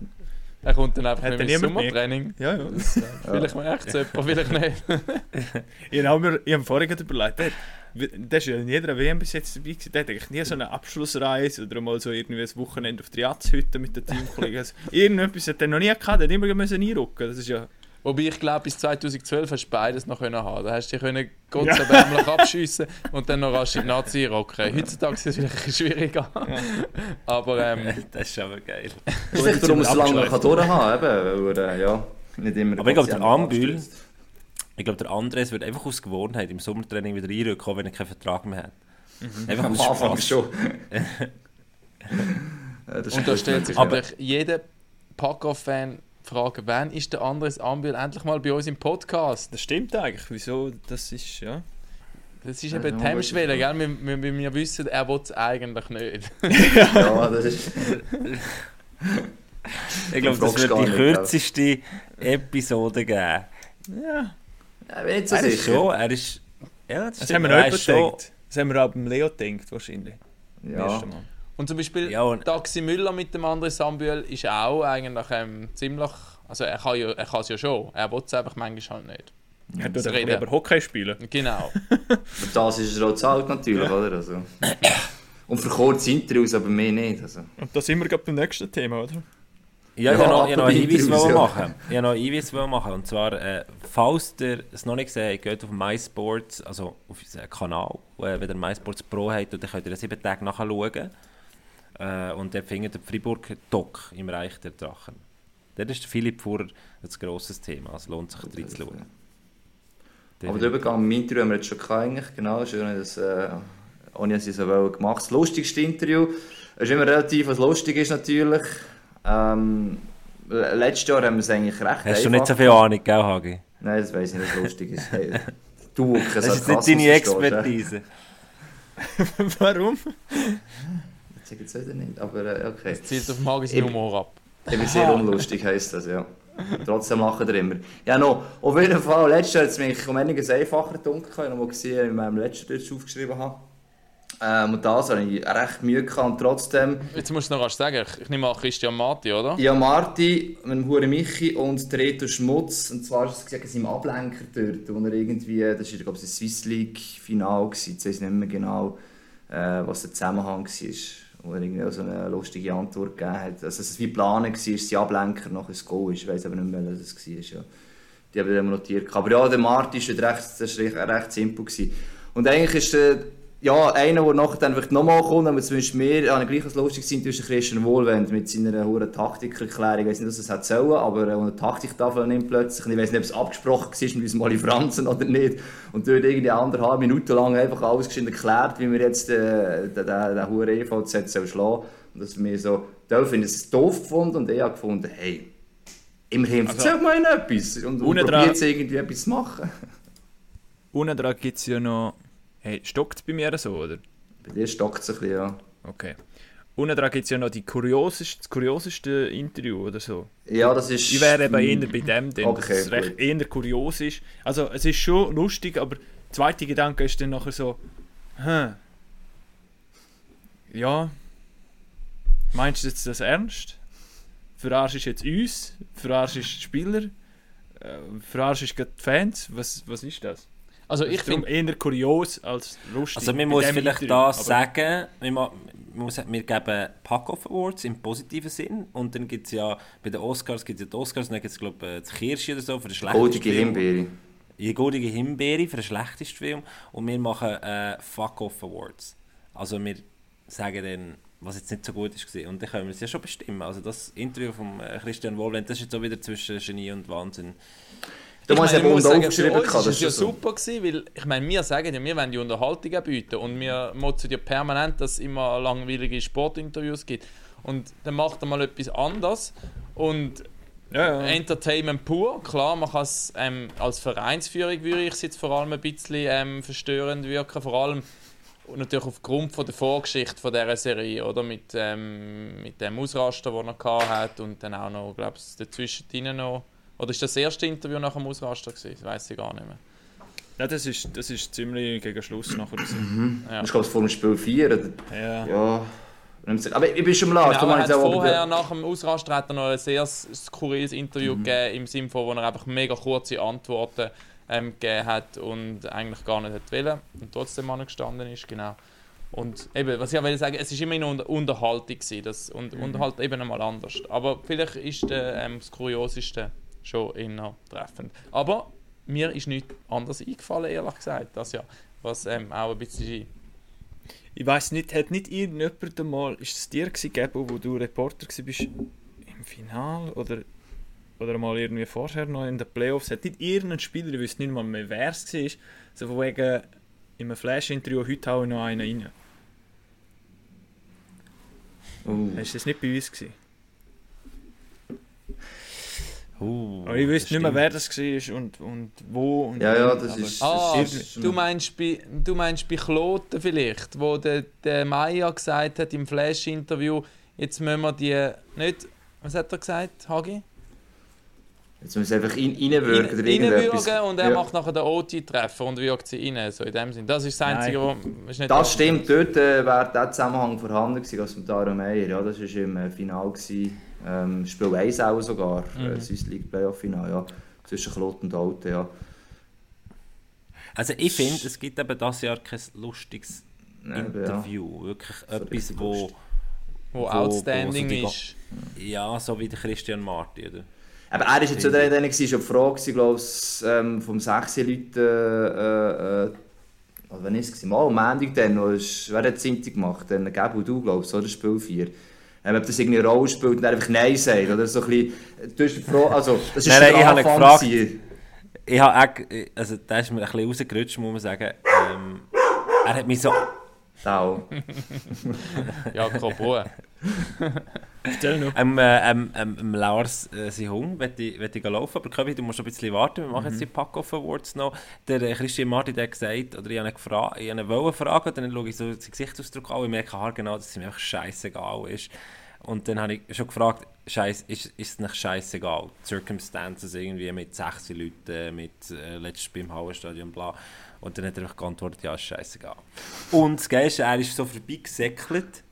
er kommt dann einfach mit dem Sommertraining. Ja, ja. Das, äh, vielleicht mal echt so jemand, vielleicht nicht. ich habe mir, ich habe vorher überlegt, der, der ist ja in jeder WM bis jetzt dabei gewesen. Der hat eigentlich nie so eine Abschlussreise oder mal so irgendwie ein Wochenende auf der Jatzhütte mit den Teamkollegen. Also, irgendetwas hat er noch nie gehabt, der hat immer einrücken Das ist ja Wobei ich glaube, bis 2012 hast du beides noch können haben. Da hast du dich Gott sei Dank abschiessen und dann noch rasch in die Nazi rocken. Heutzutage ist es vielleicht schwieriger. Ja. aber ähm, das ist aber geil. Das ist echt darum, dass lange kann durchhaben kann. Weil, äh, ja, nicht immer aber ich glaube, der Ambül, ich glaube, der Andres wird einfach aus Gewohnheit im Sommertraining wieder einrücken, wenn er keinen Vertrag mehr hat. Mhm. Einfach Am Anfang schon. ja, und da stellt sich aber jeder Paco-Fan fragen, wann ist der Andres Ambil endlich mal bei uns im Podcast? Das stimmt eigentlich. Wieso? Das ist, ja... Das ist eben die Hemmschwelle, gell? Wir, wir, wir wissen, er will es eigentlich nicht. ja, das ist... ich glaube, das wird die kürzeste Episode geben. Ja. ja bin nicht so er sicher. Ist schon, er ist... Ja, das, das haben wir auch gedacht. Das haben wir auch beim Leo gedacht, wahrscheinlich. Ja. Und zum Beispiel ja, und Taxi Müller mit dem anderen Sambüel ist auch eigentlich ähm, ziemlich. Also er kann ja, er kann es ja schon, er will es einfach manchmal halt nicht. Er tut einfach über Hockey spielen. Genau. Für das ist er auch zahlt natürlich, ja. oder? Also. Und für kurze Interviews, aber mehr nicht. Also. Und da sind wir gerade beim nächsten Thema, oder? Ja, ich ja, wollte noch, einen Hinweis ja. machen. Ich wollte noch einen Hinweis machen. Und zwar, äh, falls ihr es noch nicht gesehen habt, geht auf MySports, also auf unseren Kanal, äh, wenn ihr MySports Pro habt, dann könnt ihr sieben Tage nachschauen. Äh, und dort findet der Fribourg Dock im Reich der Drachen. Dort ist Philipp Fuhrer ein grosses Thema. Es lohnt sich, reinzuschauen. Aber der Übergang im Interview haben wir jetzt schon gehabt, genau. Schön, dass äh, ohne dass ich so gemacht Das lustigste Interview. Es ist immer relativ, was lustig ist natürlich. Ähm, letztes Jahr haben wir es eigentlich recht Hast du nicht so viel Ahnung, gell, Hagi? Nein, das weiß ich nicht, was lustig ist. Hey, du, das ist nicht deine Expertise. Warum? Sage jetzt wieder nicht, aber äh, okay. Es zielt auf magischen Humor ab. Eben sehr unlustig heisst das, ja. Trotzdem machen wir immer. Ja, no, auf jeden Fall, letztes Jahr hat es mich um einiges einfacher dunkel. Ich habe mal gesehen, in meinem letzten Deutsch aufgeschrieben habe. Ähm, und das hatte ich recht Mühe gehabt und trotzdem... Jetzt musst du noch was sagen. Ich nehme an Christian Marti, oder? Ja, Marti, mit dem Hure Michi und Reto Schmutz. Und zwar ist es gesagt, im Ablenker dort, wo er irgendwie... Das war, glaube ich, das Swiss League Final. Ich weiß nicht mehr genau, äh, was der Zusammenhang war wo er irgendwie so eine lustige Antwort gegeben hat. Also es war wie geplant, war, sie Ablenker nach ein Goal ist. Ich weiß aber nicht mehr, was es war. Ja. Die haben wir notiert. Aber ja, der Martin war recht, recht, simpel. Gewesen. Und eigentlich ist äh, ja, einer, der nachher dann vielleicht nochmal kommt, aber zumindest mir, habe ich gleich als lustig sind, ist Christian Wohlwend mit seiner hohen Taktikerklärung. Ich weiß nicht, was er es sollen, aber er eine Taktiktafel nimmt plötzlich. Ich weiß nicht, ob es abgesprochen war mit Oli Franzen oder nicht. Und dort irgendwie anderthalb Minuten lang einfach alles erklärt, wie wir jetzt äh, den, den, den hohen EVZ schlagen sollen. Und das mir so, da finde ich es doof gefunden und ich habe gefunden, hey, immerhin also, erzähl mal etwas und, und probiert jetzt irgendwie etwas zu machen. Unten dran gibt es ja noch Hey, stockt es bei mir so, oder? Bei dir stockt es ein bisschen, ja. Okay. Unten dran gibt es ja noch die kurioseste, das kurioseste Interview oder so. Ja, das ist... Ich wäre eben eher bei dem, denn okay, dass es recht eher kurios ist. Also es ist schon lustig, aber der zweite Gedanke ist dann nachher so, hm, ja, meinst du jetzt das ernst? Verarschst du jetzt uns? Verarschst du Spieler? Äh, verarschst du die Fans? Was, was ist das? Also ich finde eher kurios als lustig. Also man muss vielleicht da sagen, wir, muss, wir geben Pack-Off Awards im positiven Sinn und dann gibt es ja, bei den Oscars gibt es ja die Oscars und dann gibt es glaube ich das Kirsche oder so für den schlechtesten Goldige Himbeere. Die goldige Himbeere für den schlechtesten Film und wir machen äh, Fuck-Off Awards. Also wir sagen dann, was jetzt nicht so gut ist und dann können wir es ja schon bestimmen. Also das Interview von äh, Christian Wohlwend, das ist jetzt auch wieder zwischen Genie und Wahnsinn. Du musst ja unten aufgeschrieben Das war ja super, gewesen, weil ich meine, wir sagen ja, wir wollen die Unterhaltung bieten und wir motzen ja permanent, dass es immer langweilige Sportinterviews gibt. Und dann macht er mal etwas anderes und ja, ja. Entertainment pur, klar, man kann es ähm, als Vereinsführung würde ich es jetzt vor allem ein bisschen ähm, verstörend wirken, vor allem natürlich aufgrund von der Vorgeschichte von dieser Serie, oder? Mit, ähm, mit dem Ausraster, den er hatte und dann auch noch, glaube ich, dazwischen noch oder ist das, das erste Interview nach dem Ausraster gewesen? Das weiß ich gar nicht mehr. Ja, das ist, das ist ziemlich gegen Schluss nachher. Mhm. Ja. Ich glaube, vor dem Spiel 4. Ja. ja. Aber ich bin schon mal genau, er vorher, nach dem Ausraster, hat er noch ein sehr skurriles Interview mhm. gegeben, im Sinne von, wo er einfach mega kurze Antworten ähm, gegeben hat und eigentlich gar nicht wollte und trotzdem angestanden ist, genau. Und eben, was ich will sagen, es war immer eine Unterhaltung gewesen, das, und mhm. Unterhalt eben einmal anders. Aber vielleicht ist der, ähm, das Kurioseste schon eher treffend. Aber mir ist nichts anderes eingefallen, ehrlich gesagt, das ja, was ähm, auch ein bisschen... Ich weiß nicht, hat nicht irgendjemand einmal, ist es dir gegeben, wo du Reporter warst, im Finale oder, oder mal irgendwie vorher noch in den Playoffs, hat nicht irgendein Spieler, ich weiß nicht mal mehr, wer es war, so von wegen, in einem Flash-Interview, heute haue ich noch einen rein. Uh. Hast du das nicht bei uns gesehen? Uh, Aber ich wüsste nicht mehr, wer das war und, und wo. Und ja, ja, das ist. Ah, das ist du, meinst bei, du meinst bei Kloten vielleicht, wo der, der Maya gesagt hat im Flash-Interview, jetzt müssen wir die nicht. Was hat er gesagt, Hagi? Jetzt müssen wir einfach rein, reinwürgen oder irgendetwas. und er ja. macht nachher den OT-Treffer und wirkt sie rein, so in dem Sinn. Das ist das Einzige, was nicht... Das stimmt, dort äh, wäre der Zusammenhang vorhanden gewesen, als mit Daro Meyer. Ja, das war im äh, Finale. Gewesen ähm, Spiel 1 auch sogar, äh, mhm. äh, Swiss League Playoff-Final, ja. Zwischen Klot und Alten, ja. Also ich finde, es gibt eben das Jahr kein lustiges ja, Interview. Ja. Wirklich so etwas, wo, wo... outstanding wo so ist. Ja, so wie der Christian Marti, oder? Aber er war jetzt so der, der war schon Frage, glaube ich, ähm, vom 6 Leuten, äh, äh, wann war es? Mal am Montag dann, wer hat es gemacht? Dann Gabu, du, glaube ich, so, das Spiel 4 ähm, ob das irgendwie eine Rolle spielt und einfach Nein sagt. Oder so ein bisschen, du hast gefragt, also, das ist nein, nein, ich habe gefragt, ich habe also da ist mir ein bisschen rausgerutscht, muss man sagen. Ähm, er hat mich so... Sau. Jakob Ruhe. Stell noch. Ähm, äh, ähm, ähm, Lars äh, sein Hund möchte ich, ich laufen, aber Köbi, du musst ein bisschen warten, wir machen mhm. jetzt die Pack-Off Awards noch. Der äh, Christian Martin hat gesagt, oder ich habe ihn gefragt, ich habe ihn fragen, dann schaue ich so den Gesichtsausdruck an und ich merke genau, dass es mir einfach scheißegal ist. Und dann habe ich schon gefragt, Scheiß, ist, ist es nicht scheißegal? Circumstances irgendwie mit 16 Leuten, mit äh, letztes beim Hauenstadion, bla. Und dann hat er einfach geantwortet, ja, ist scheißegal. Und das Geilste, er ist so vorbeigesäckelt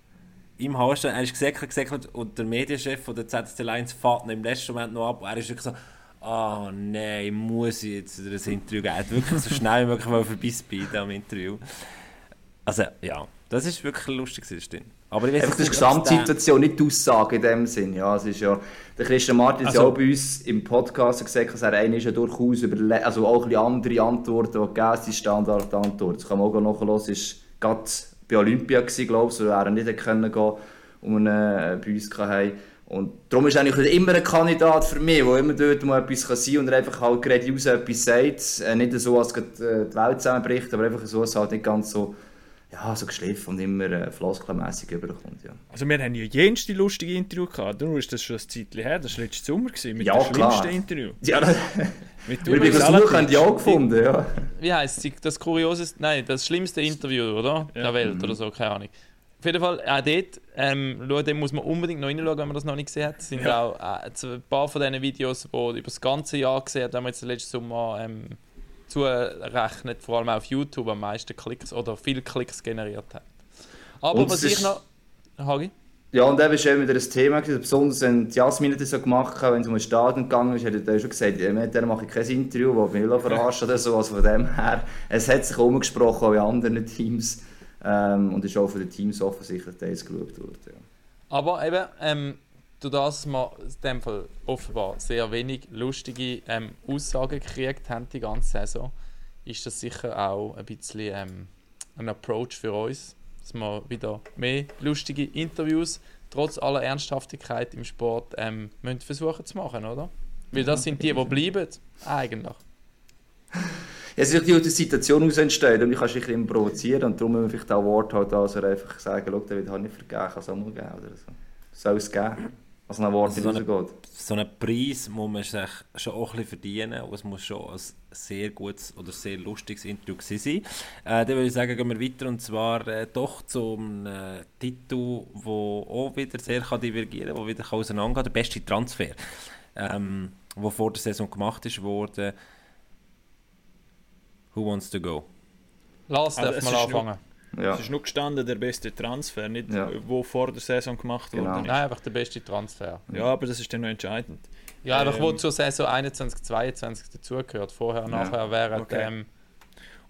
im Haarstein, er ist gesäckelt, gesäckelt und der Medienchef von der ZSC Lions fährt ihn im letzten Moment noch ab und er ist wirklich so, oh nein, muss ich jetzt das Interview geben? Er hat wirklich so schnell wie möglich vorbeispeeden am Interview. Also, ja. Das ist wirklich lustig, das stimmt. Aber ich weiß Einfach die Gesamtsituation, nicht die Aussage in dem Sinn. Ja, es ist ja, der Christian Martin hat also, ja auch bei uns im Podcast gesagt, dass er einer ist ja durchaus über, also auch ein andere Antworten, die gegeben sind, Standardantworten. Das kann man auch nachhören, ist gerade bei Olympia gewesen, glaube ich, wo er nicht können gehen und äh, bei uns hatten. Und darum ist eigentlich immer ein Kandidat für mich, der immer dort mal etwas kann sein und er einfach halt gerade aus etwas sagt. Äh, nicht so, als äh, die Welt zusammenbricht, aber einfach so, dass es halt nicht ganz so ja, so geschliffen und immer äh, floskelmässig überkommt. Ja. Also wir haben ja jenste lustige Interview gehabt. Du ist das schon ein Zeitchen her, das war letztes Sommer gewesen, mit ja, dem schlimmsten Interview. Ja, mit Übrigens, das Buch haben die auch gefunden, ja. Wie heisst es? Das kurioseste, nein, das schlimmste Interview, oder? Ja. Der Welt mhm. oder so, keine Ahnung. Auf jeden Fall, auch dort, ähm, den muss man unbedingt noch reinschauen, wenn man das noch nicht gesehen hat. Es sind ja. auch äh, ein paar von diesen Videos, die über das ganze Jahr gesehen haben, haben wir jetzt letzten Sommer ähm, zurechnet, vor allem auf YouTube am meisten Klicks oder viele Klicks generiert hat. Aber und was ich noch. Hagi? Ja, und eben war wieder ein Thema, besonders wenn Jasmin das so gemacht hat, wenn es um den Stadion gegangen ist, hat er schon gesagt, ja, mit der mache ich kein Interview, wo mich verarscht oder so. Also von dem her, es hat sich umgesprochen auch in anderen Teams ähm, und ist auch von den Teams offensichtlich geschaut worden. Ja. Aber eben, ähm, durch das wir in dem Fall offenbar sehr wenig lustige ähm, Aussagen gekriegt haben die ganze Saison, ist das sicher auch ein bisschen ähm, ein Approach für uns, dass wir wieder mehr lustige Interviews trotz aller Ernsthaftigkeit im Sport ähm, müssen versuchen zu machen, oder? Weil das sind die, die bleiben, eigentlich. Es ist natürlich die Situation aus entstehen und ich kann dich immer provozieren und darum müssen wir vielleicht auch Wort halt also einfach sagen, schau, den habe ich nicht vergeben, kann es auch mal geben oder so. Soll es geben. Was nach Worten also so, eine, so einen Preis muss man sich schon auch ein bisschen verdienen und es muss schon ein sehr gutes oder sehr lustiges Interview sein. Äh, dann würde ich sagen, gehen wir weiter und zwar äh, doch zum äh, Titel, der auch wieder sehr kann divergieren kann, der wieder auseinandergehen kann, der beste Transfer, ähm, der vor der Saison gemacht ist, wurde Who Wants to Go? Lass, also, darf mal anfangen. Ja. Es ist nur gestanden, der beste Transfer, nicht ja. wo vor der Saison gemacht genau. wurde. Nein, einfach der beste Transfer. Ja, aber das ist dann noch entscheidend. Ja, einfach ähm, wo zur Saison 21, 22 dazugehört. Vorher, ja. nachher wäre okay. ähm,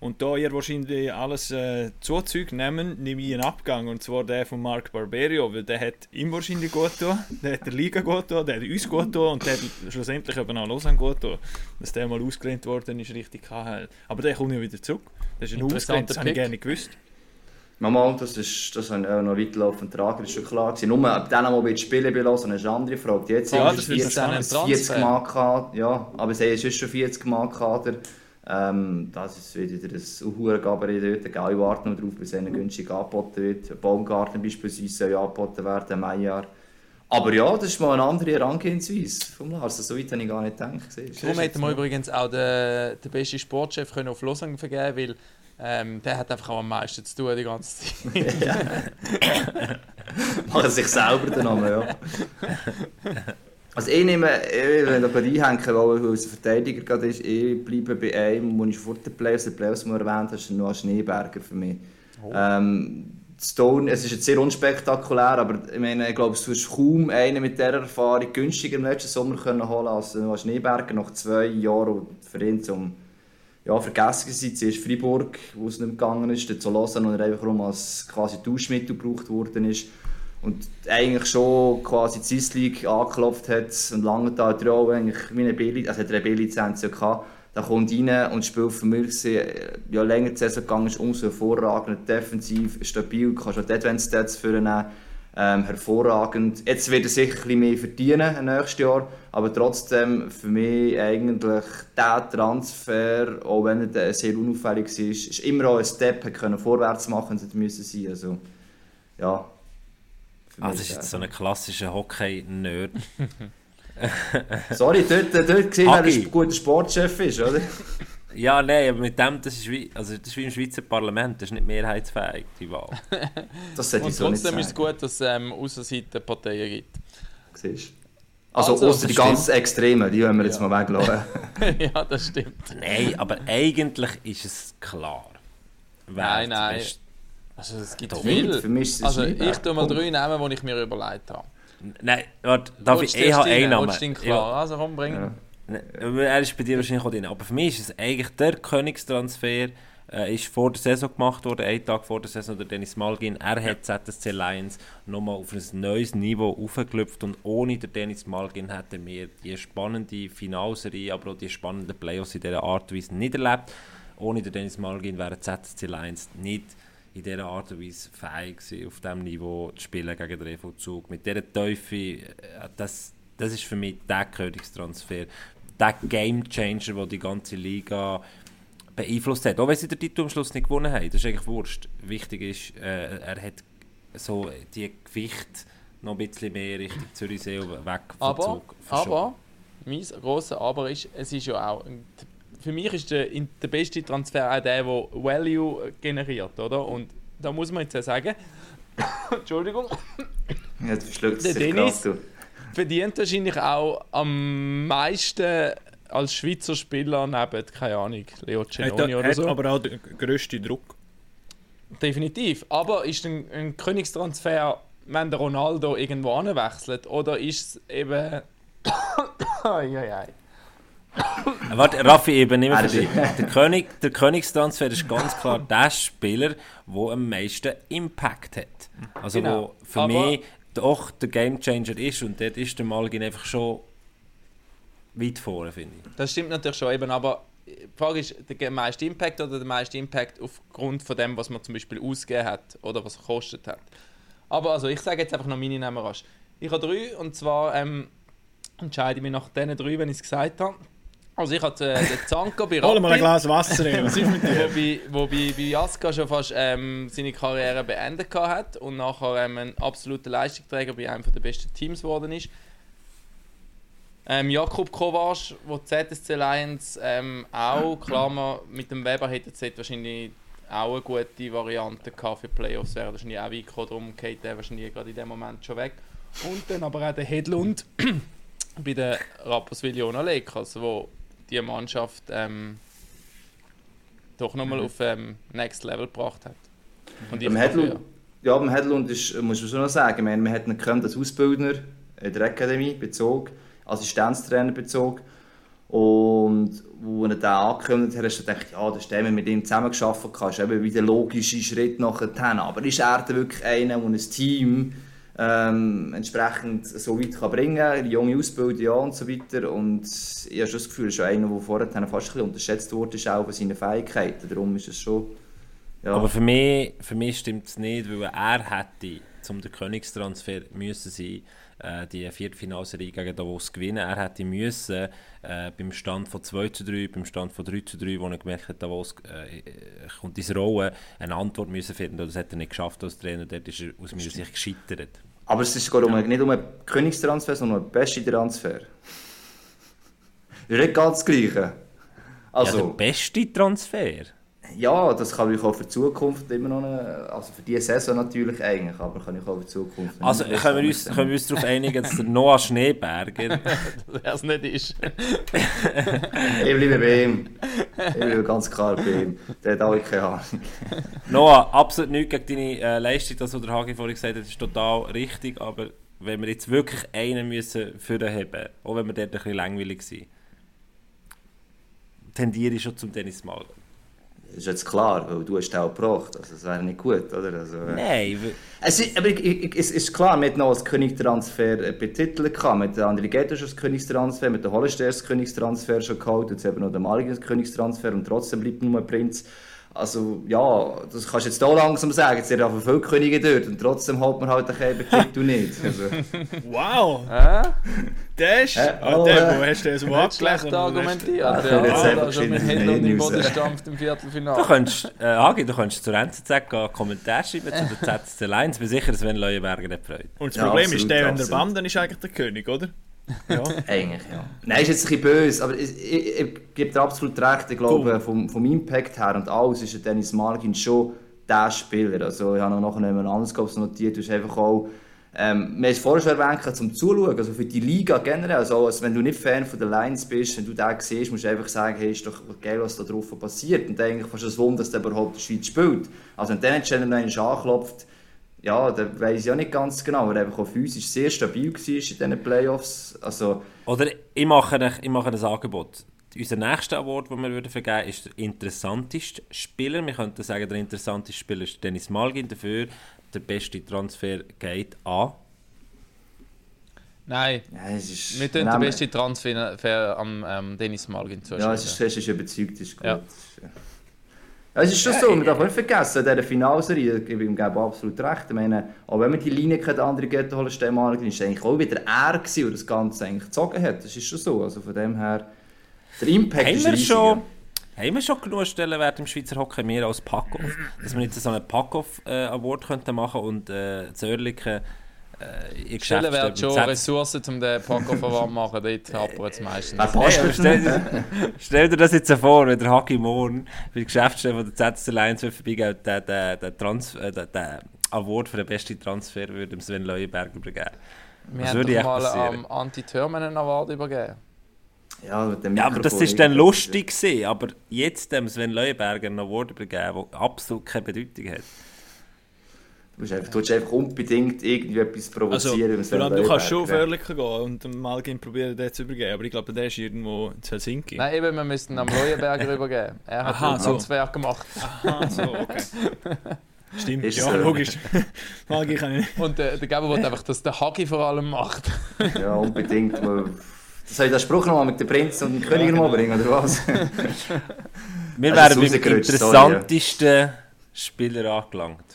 und da ihr wahrscheinlich alles äh, Zuzug nehmen, nehme ich einen Abgang. Und zwar der von Mark Barberio, weil der hat ihm wahrscheinlich gut getan, der hat der Liga gut getan, der hat uns gut getan und der hat schlussendlich eben auch Lausanne gut getan. Dass der mal ausgelehnt worden ist, richtig KHL. Aber der kommt ja wieder zurück. Das ist ein Ausgelehnt, das habe ich gerne gewusst. Mal, das ist, das habe ich auch noch weiterlaufend Trag, das ist schon klar gewesen. Nur ab dann, wo wir die Spiele belassen, ist eine andere Frage. Jetzt ja, das ist 40, 40 Mark Kader, ja, aber es ist schon 40 Mark Kader. Ähm, das ist wieder ein hoher Gabarit dort. Gell, warten noch drauf, bis er günstig angeboten wird. Baumgarten beispielsweise soll angeboten werden im Mai-Jahr. Aber ja, das ist mal eine andere Herangehensweise vom Lars. So weit habe ich gar nicht gedacht. Darum hätten wir übrigens auch den, den besten Sportchef können auf Lausanne vergeben weil ähm, der hat einfach auch am meisten zu tun die ganze Zeit. Machen sich selber den Namen, ja. Also ich nehme, wenn ich bei einhängen, weil er als Verteidiger gerade ist, ich bleibe bei einem, wo ich vor den Playoffs, den Playoffs mal erwähnt habe, Noah Schneeberger für mich. Oh. Ähm, Stone, es ist jetzt sehr unspektakulär, aber ich meine, ich glaube, du hast kaum einen mit dieser Erfahrung günstiger im letzten Sommer können holen als Noah Schneeberger nach zwei Jahren für ihn zum ja, vergessen gewesen. Zuerst Freiburg, wo es nicht gegangen ist, dann zu und er einfach rum als quasi Tauschmittel gebraucht worden ist. Und eigentlich schon quasi die Swiss League angeklopft hat und lange da hat auch eigentlich meine B, also hat eine B-Lizenz ja gehabt. Da kommt rein und spielt für mich, ja länger die Saison gegangen ist, umso hervorragend, defensiv, stabil, kannst auch Advanced Stats nehmen ähm, hervorragend. Jetzt wird er sicher ein mehr verdienen nächstes Jahr, aber trotzdem für mich eigentlich der Transfer, auch wenn er sehr unauffällig war, ist immer auch ein Step, er können vorwärts machen müssen sein. Also, ja. Ah, das ist jetzt so ein klassischer Hockey-Nerd. Sorry, dort, dort gesehen, wer ein guter Sportchef ist, oder? Ja, nein, aber mit dem, das ist wie, also das ist wie im Schweizer Parlament, das ist nicht mehrheitsfähig, die Wahl. das Und so trotzdem ist es gut, dass es ähm, Außenseite Parteien gibt. Siehst also, also außer die ganz Extremen, die wollen wir jetzt ja. mal weglassen. ja, das stimmt. Nein, aber eigentlich ist es klar. Nein, nein. Also es gibt viele. Für mich ist es also ich tue mal drei Namen, die ich mir überlegt habe. Nein, warte, darf ich, ich habe einen Namen. klar, also komm, bring. Ja. Er ist bei dir wahrscheinlich auch drin. Aber für mich ist es eigentlich der Königstransfer, äh, ist vor der Saison gemacht worden, einen Tag vor der Saison, der Dennis Malgin. Er hat ZSC Lions nochmal auf ein neues Niveau aufgeklüpft und ohne den Dennis Malgin hätten wir die spannende Finalserie, aber auch die spannenden Playoffs in dieser Art und Weise nicht erlebt. Ohne den Dennis Malgin wären ZSC Lions nicht in dieser Art und Weise fähig gewesen, auf diesem Niveau zu spielen gegen den EV Zug. Mit dieser Teufel, äh, das, das ist für mich der Königstransfer, der Game Changer, der die ganze Liga beeinflusst hat. Auch wenn sie den Titel am Schluss nicht gewonnen haben, das ist eigentlich wurscht. Wichtig ist, äh, er hat so die Gewicht noch ein bisschen mehr Richtung Zürichsee weg vom aber, Zug Aber, mein grosser Aber ist, es ist ja auch, für mich ist der, der beste Transfer auch der, der Value generiert, oder? Und da muss man jetzt ja sagen, Entschuldigung, jetzt verschluckt der Dennis verdient wahrscheinlich auch am meisten als Schweizer Spieler neben, keine Ahnung, Leo Cenoni oder so. aber auch den grössten Druck. Definitiv. Aber ist ein, ein Königstransfer, wenn der Ronaldo irgendwo anwechselt, oder ist es eben. Eieiei. Warte, Raffi, eben nicht mehr der, König, der Königstransfer ist ganz klar der Spieler, der am meisten Impact hat. Also, genau. wo für aber, mich doch der Gamechanger ist und dort ist der Malgin einfach schon weit vorne, finde ich. Das stimmt natürlich schon, eben, aber die Frage ist, der meiste Impact oder der meiste Impact aufgrund von dem, was man zum Beispiel ausgegeben hat oder was gekostet hat. Aber also, ich sage jetzt einfach noch meine Namen. Ich habe drei und zwar ähm, entscheide ich mich nach diesen drei, wenn ich es gesagt habe. Also ich hatte äh, den Zanko bei Hol mal ein Glas Wasser rein, was ist mit dir? Wobei, wobei bei Jaska schon fast ähm, seine Karriere beendet hat und nachher ähm, ein absoluter Leistungsträger bei einem der besten Teams geworden ist. Ähm, Jakub Kovac, wo ZSC Lions ähm, auch, klar, man, mit dem Weber hätte jetzt wahrscheinlich auch eine gute Variante gehabt für Playoffs, wäre wahrscheinlich auch weit darum geht der wahrscheinlich gerade in dem Moment schon weg. Und dann aber auch der Hedlund bei den Rapperswil-Jona Lakers, wo die Mannschaft ähm, doch nochmal mhm. auf ähm, Next Level gebracht hat. Und beim Hedlund, ja, beim Hedlund ist, muss man schon noch sagen, meine, wir hatten ihn als Ausbildner in der Akademie bezogen Assistenztrainer bezogen. Und wo er das angekündigt hat, hast du gedacht, ja, das ist der, mit ihm zusammengearbeitet hast, ist eben wieder der logische Schritt nachher. Aber ist er wirklich einer, der ein Team ähm, entsprechend so weit kann bringen kann, junge Ausbildung ja und so weiter. Und ich habe schon das Gefühl, er ist einer, der vorher fast ein bisschen unterschätzt wurde, ist auch bei seinen Fähigkeiten. Darum ist es schon... Ja. Aber für mich, für mich stimmt es nicht, weil er hätte, um den Königstransfer müssen sein äh, die Viertelfinalserie gegen Davos gewinnen. Er hätte müssen äh, beim Stand von 2 zu 3, beim Stand von 3 zu 3, wo er gemerkt hat, Davos äh, kommt diese Rolle, eine Antwort müssen finden. Das hat er nicht geschafft als Trainer. Dort ist er aus meiner Sicht gescheitert. Aber es ist um, nicht um einen Königstransfer, sondern um einen besten Transfer. Ist nicht ganz das Gleiche. Also, ja, der beste Transfer? Ja, das kann ich auch für die Zukunft immer noch, eine, also für diese Saison natürlich eigentlich, aber kann ich auch für die Zukunft. Also können wir, uns, können wir uns darauf einigen, dass der Noah Schneeberger, es nicht ist. ich bleibe bei ihm. Ich bleibe ganz klar bei ihm. Der hat auch keine Ahnung. Noah, absolut nichts gegen deine äh, Leistung, das, was der Hagi vorhin gesagt hat, ist total richtig, aber wenn wir jetzt wirklich einen müssen für den haben, auch wenn wir dort ein bisschen langweilig sind, tendiere ich schon zum Dennis Malga. Ist jetzt klar, weil du hast auch gebracht. Also, das wäre nicht gut, oder? Also, äh, Nein. Es ist, aber es ist klar, man hat noch als Königstransfer äh, betitelt. Mit André Getter als Königstransfer, mit der Hollister als Königstransfer schon geholt, jetzt eben noch der Maligen Königstransfer und trotzdem bleibt nur ein Prinz. Also ja, das kannst du jetzt hier langsam sagen, es sind einfach viele Könige dort und trotzdem holt man halt den Titel nicht. Also. wow! Äh? Das ist... Äh, oh, der, wo hast du das überhaupt schlecht argumentiert. Ja, der ja, hat da schon mit Händen und im Boden stampft im Viertelfinale. Du könntest, äh, Hagi, du könntest zur NZZ einen Kommentar schreiben zu der ZSC Lions. Ich bin sicher, dass Sven Leuenberger nicht freut. Und das ja, Problem absolut, ist, der, wenn der Band, dann ist eigentlich der König, oder? Ja. Eigentlich, ja. Nein, ist jetzt ein bisschen böse, aber ich, ich, ich gebe dir absolut recht. Ich glaube, cool. vom, vom Impact her und alles ist Dennis Malgin schon der Spieler. Also, ich habe noch nachher jemand anderes notiert. Du hast einfach auch, ähm, wir haben es vorher schon erwähnt, zum Zuschauen, also für die Liga generell. Also, also, wenn du nicht Fan von der Lions bist, wenn du den siehst, musst du einfach sagen, hey, ist doch geil, was da drauf passiert. Und eigentlich fast ein Wunder, dass der überhaupt in der Schweiz spielt. Also, wenn der schon anklopft, ja, da weiß ich ja nicht ganz genau, aber einfach auch physisch sehr stabil war in diesen Playoffs. Also, Oder ich mache, ein, ich mache ein Angebot. unser nächster Award, den wir würden vergeben ist der interessanteste Spieler. Wir könnten sagen, der interessanteste Spieler ist Dennis Malgin. Dafür der beste Transfer geht an. Nein, ja, ist, wir tun den besten Transfer am ähm, Dennis Malgin zu Ja, es ist, es ist überzeugt, ist gut. Ja. Es ist schon so, man darf nicht vergessen, in dieser Finalserie, gebe ich ihm absolut recht. Ich meine, auch wenn man die Linie keine andere Ghetto holen, Malgin, ist eigentlich auch wieder er gewesen, der das Ganze eigentlich gezogen hat. Das ist schon so, also von dem her... Der Impact haben ist riesig. Schon, haben wir schon genug Stellenwert im Schweizer Hockey, mehr als Packoff, dass wir jetzt so einen Packoff-Award könnten machen und äh, das Ehrliche äh, Stellenwert schon Ressourcen, um den Packoff warm zu machen, dort hapert es meistens. Hey, stell, stell, dir das jetzt vor, wenn der Haki morgen bei der Geschäftsstelle von der ZS Alliance vorbeigeht, der, der, der, Trans, äh, der, der Award für den besten Transfer würde dem Sven Leuenberg übergeben. Wir haben doch mal am Anti-Türmen einen Award übergeben. Ja, ja aber das ist dann lustig gewesen, aber jetzt dem Sven Leuenberger einen Award übergeben, der absolut keine Bedeutung hat. Du musst einfach, du einfach unbedingt irgendwie etwas provozieren. Also, allem, du kannst schon auf Oerlikon gehen und mal probieren, den zu übergeben, aber ich glaube, der ist irgendwo in Helsinki. Nein, eben, wir müssten am Leuenberger übergeben. Er hat Aha, so. Transfer gemacht. Aha, so, okay. Stimmt, ist ja, so. logisch. Malgi kann ich nicht. Und äh, der Geber will einfach, dass der Hagi vor allem macht. ja, unbedingt. Soll ich den Spruch nochmal mit dem Prinz und dem König ja, genau. bringen, oder was? Wir wären beim interessantesten Spieler angelangt.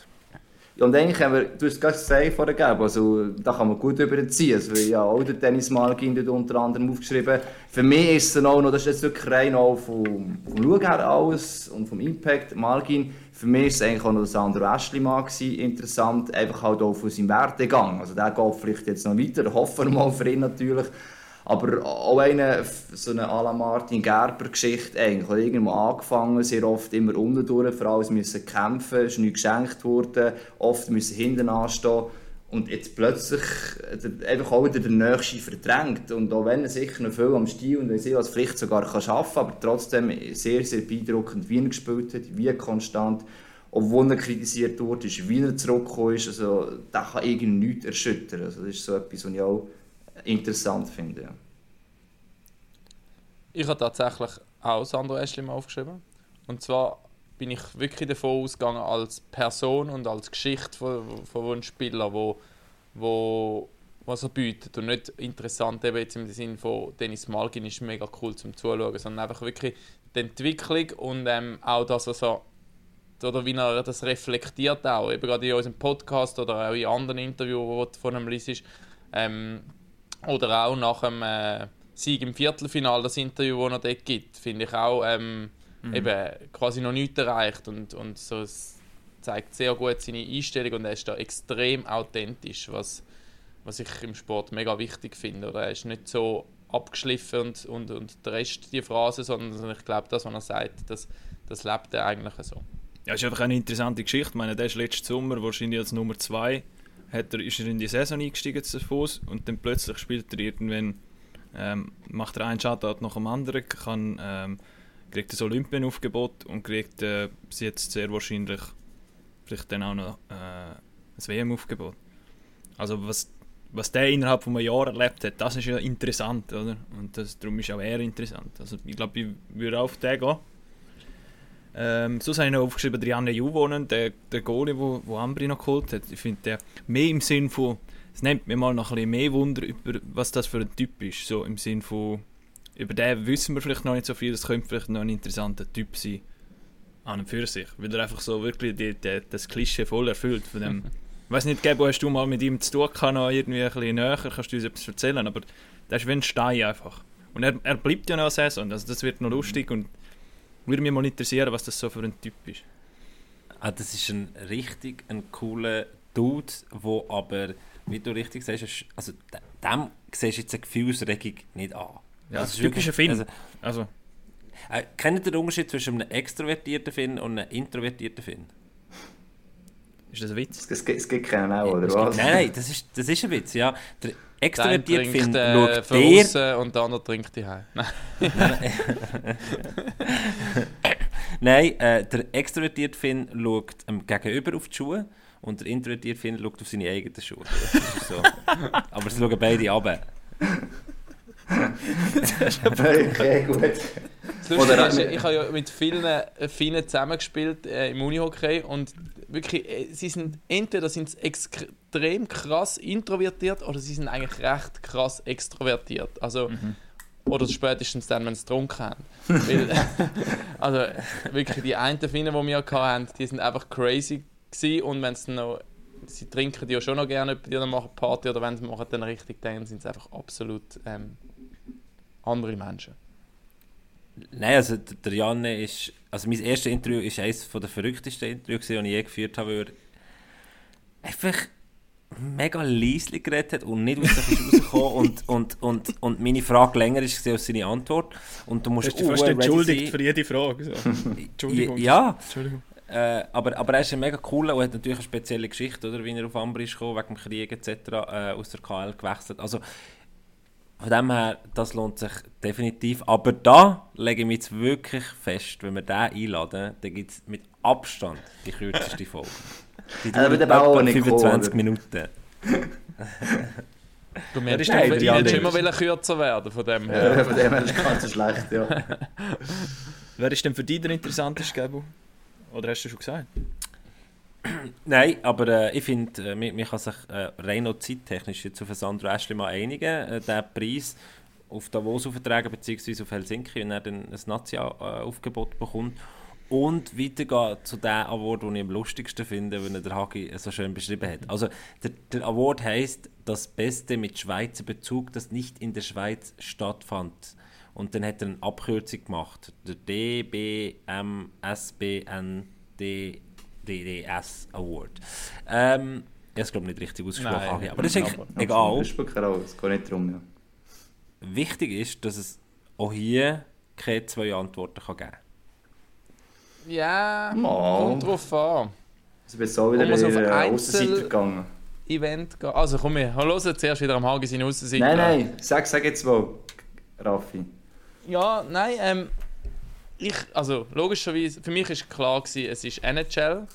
Und eigentlich haben wir, du hast gerade gesagt vorher also da kann man gut überziehen. Also ja, auch der Dennis Malgin dort unter anderem aufgeschrieben. Für mich ist es auch noch, das ist jetzt wirklich rein auch vom, vom Schauen her und vom Impact, Malgin. Für mich ist es eigentlich auch noch der Sandro Aschlimann interessant, einfach halt auch von seinem Werdegang. Also der geht vielleicht jetzt noch weiter, hoffen wir mal für ihn natürlich. Aber auch eine, so eine à la Martin Gerber-Geschichte eigentlich. Hat irgendwo angefangen, sehr oft immer unten durch, vor allem müssen kämpfen, ist nichts geschenkt worden, oft müssen hinten anstehen. Und jetzt plötzlich äh, einfach auch wieder der Nächste verdrängt. Und auch wenn er sicher noch viel am Stil und ich was vielleicht sogar kann schaffen kann, aber trotzdem sehr, sehr beeindruckend, wie er gespielt hat, wie konstant, obwohl er kritisiert wurde, wie er zurückgekommen ist. Also, das kann irgendwie nichts erschüttern. Also, das ist so etwas, was ich auch interessant finde. Ja. Ich habe tatsächlich auch Sandro Eschlim aufgeschrieben. Und zwar bin ich wirklich davon ausgegangen als Person und als Geschichte von, von einem Spieler, wo, wo was er bietet und nicht interessant eben jetzt im Sinne von Dennis Malgin ist mega cool zum Zuschauen, sondern einfach wirklich die Entwicklung und ähm, auch das, was er oder wie er das reflektiert auch, eben gerade in unserem Podcast oder auch in anderen Interviews, die von ihm liest, ähm, oder auch nach dem äh, Sieg im Viertelfinal, das Interview, das er dort gibt, finde ich auch ähm, mhm. eben quasi noch nichts erreicht. Und, und so, es zeigt sehr gut seine Einstellung und er ist da extrem authentisch, was, was ich im Sport mega wichtig finde. Oder er ist nicht so abgeschliffen und, und, und der Rest die Phrase, sondern ich glaube, das, was er sagt, das, das lebt er eigentlich so. Ja, ist einfach eine interessante Geschichte. Ich meine, der ist letzten Sommer wahrscheinlich als Nummer 2 hat er, ist er in die Saison eingestiegen zu Fuß und dann plötzlich spielt er irgendwann, ähm, macht er einen Shutout nach dem anderen, kann, ähm, kriegt das Olympienaufgebot und kriegt äh, jetzt sehr wahrscheinlich vielleicht dann auch noch äh, ein WM-Aufgebot. Also was, was der innerhalb von einem Jahr erlebt hat, das ist ja interessant, oder? Und das, darum ist auch er interessant. Also ich glaube, ich würde auf den gehen. Ähm, sonst habe ich noch aufgeschrieben, Drianne Juvonen, der, der Goalie, wo, wo Ambri noch geholt hat. Ich finde der mehr im Sinn von, es nimmt mir mal noch ein bisschen mehr Wunder, über was das für ein Typ ist. So im Sinn von, über den wissen wir vielleicht noch nicht so viel, das könnte vielleicht noch ein interessanter Typ sein. An und für sich. Weil er einfach so wirklich die, die, das Klischee voll erfüllt von dem. ich weiß nicht, Gabo, hast du mal mit ihm zu tun gehabt, noch irgendwie ein bisschen näher, kannst du uns etwas erzählen, aber das ist wie ein Stein einfach. Und er, er bleibt ja noch eine Saison, also das wird noch lustig und würde mich mal interessieren, was das so für ein Typ ist. Ah, das ist ein richtig ein cooler Dude, wo aber, wie du richtig sagst, also dem siehst du jetzt eine Gefühlsregung nicht an. Ja, das ist typischer Finn. Also, also. Äh, kennt ihr den Unterschied zwischen einem extrovertierten Finn und einem introvertierten Finn? Ist das ein Witz? Es gibt, es gibt keinen auch, oder was? Nein, nein, das ist, das ist ein Witz, ja. Der extrovertiert Finn äh, schaut der... und der andere trinkt die Nein. Nein, äh, der extrovertierte Finn schaut ähm, gegenüber auf die Schuhe und der introvertierte Finn schaut auf seine eigenen Schuhe. so. Aber sie schauen beide runter. okay, gut. Oder, ist, ich habe ja mit vielen äh, Finnen zusammengespielt äh, im Unihockey und wirklich, äh, sie sind entweder sind extrem krass introvertiert oder sie sind eigentlich recht krass extrovertiert. Also, mhm. Oder spätestens dann, wenn sie getrunken haben. Weil, also wirklich, die einen Finnen, die wir hatten, die sind einfach crazy gewesen und wenn sie noch sie trinken ja schon noch gerne, die dann machen Party oder wenn sie machen dann richtig, dann sind sie einfach absolut ähm, andere Menschen. Nein, also der Janne ist, also mein erstes Interview ist eines der verrücktesten Interviews, die ich je geführt habe, weil er einfach mega leislich geredet hat und nicht aus sich rausgekommen und, und, und, und meine Frage länger ist als seine Antwort. Und du musst du fast entschuldigt für jede Frage? So. Entschuldigung. Ja, Entschuldigung. Äh, aber, aber er ist ein mega cool und hat natürlich eine spezielle Geschichte, oder, wie er auf Amber ist gekommen, wegen dem Krieg etc. Äh, aus der KL gewechselt. Also von dem her, das lohnt sich definitiv. Aber da lege ich mich jetzt wirklich fest, wenn wir den einladen, dann gibt es mit Abstand die kürzeste Folge. Die dauert etwa 25 kommen, Minuten. Du merkst, Nein, ich hätte immer wieder kürzer werden von dem her. Ja, von dem her ist es ganz so schlecht, ja. Wer ist denn für dich der interessanteste, Gabo? Oder hast du schon gesagt? Nein, aber äh, ich finde, äh, man, man, kann sich äh, rein noch zeittechnisch jetzt auf Sandro Ashley mal einigen. Äh, der Preis auf Davos auftragen, beziehungsweise auf Helsinki, wenn er dann ein Nazi-Aufgebot bekommt. Und weitergehen zu dem Award, den ich am lustigsten finde, wenn er der Hagi so schön beschrieben hat. Also, der, der Award heisst das Beste mit Schweizer Bezug, das nicht in der Schweiz stattfand. Und dann hat er eine Abkürzung gemacht. Der DBMSBNDDS Award. Ähm, ich habe es glaube nicht richtig ausgesprochen, Nein, aber das ist aber, egal. Das geht nicht darum, ja. Wichtig ist, dass es auch hier keine zwei Antworten kann geben kann. Ja, Mal. kommt drauf an. Also bist so wieder in der Außenseite gegangen. Event gehen. Also komm, wir hören zuerst wieder am Hagi seine Außenseite. Nein, nein, sag, sag jetzt mal, Raffi. Ja, nein, ähm, ich, also logischerweise, für mich war klar gewesen, es ist NHL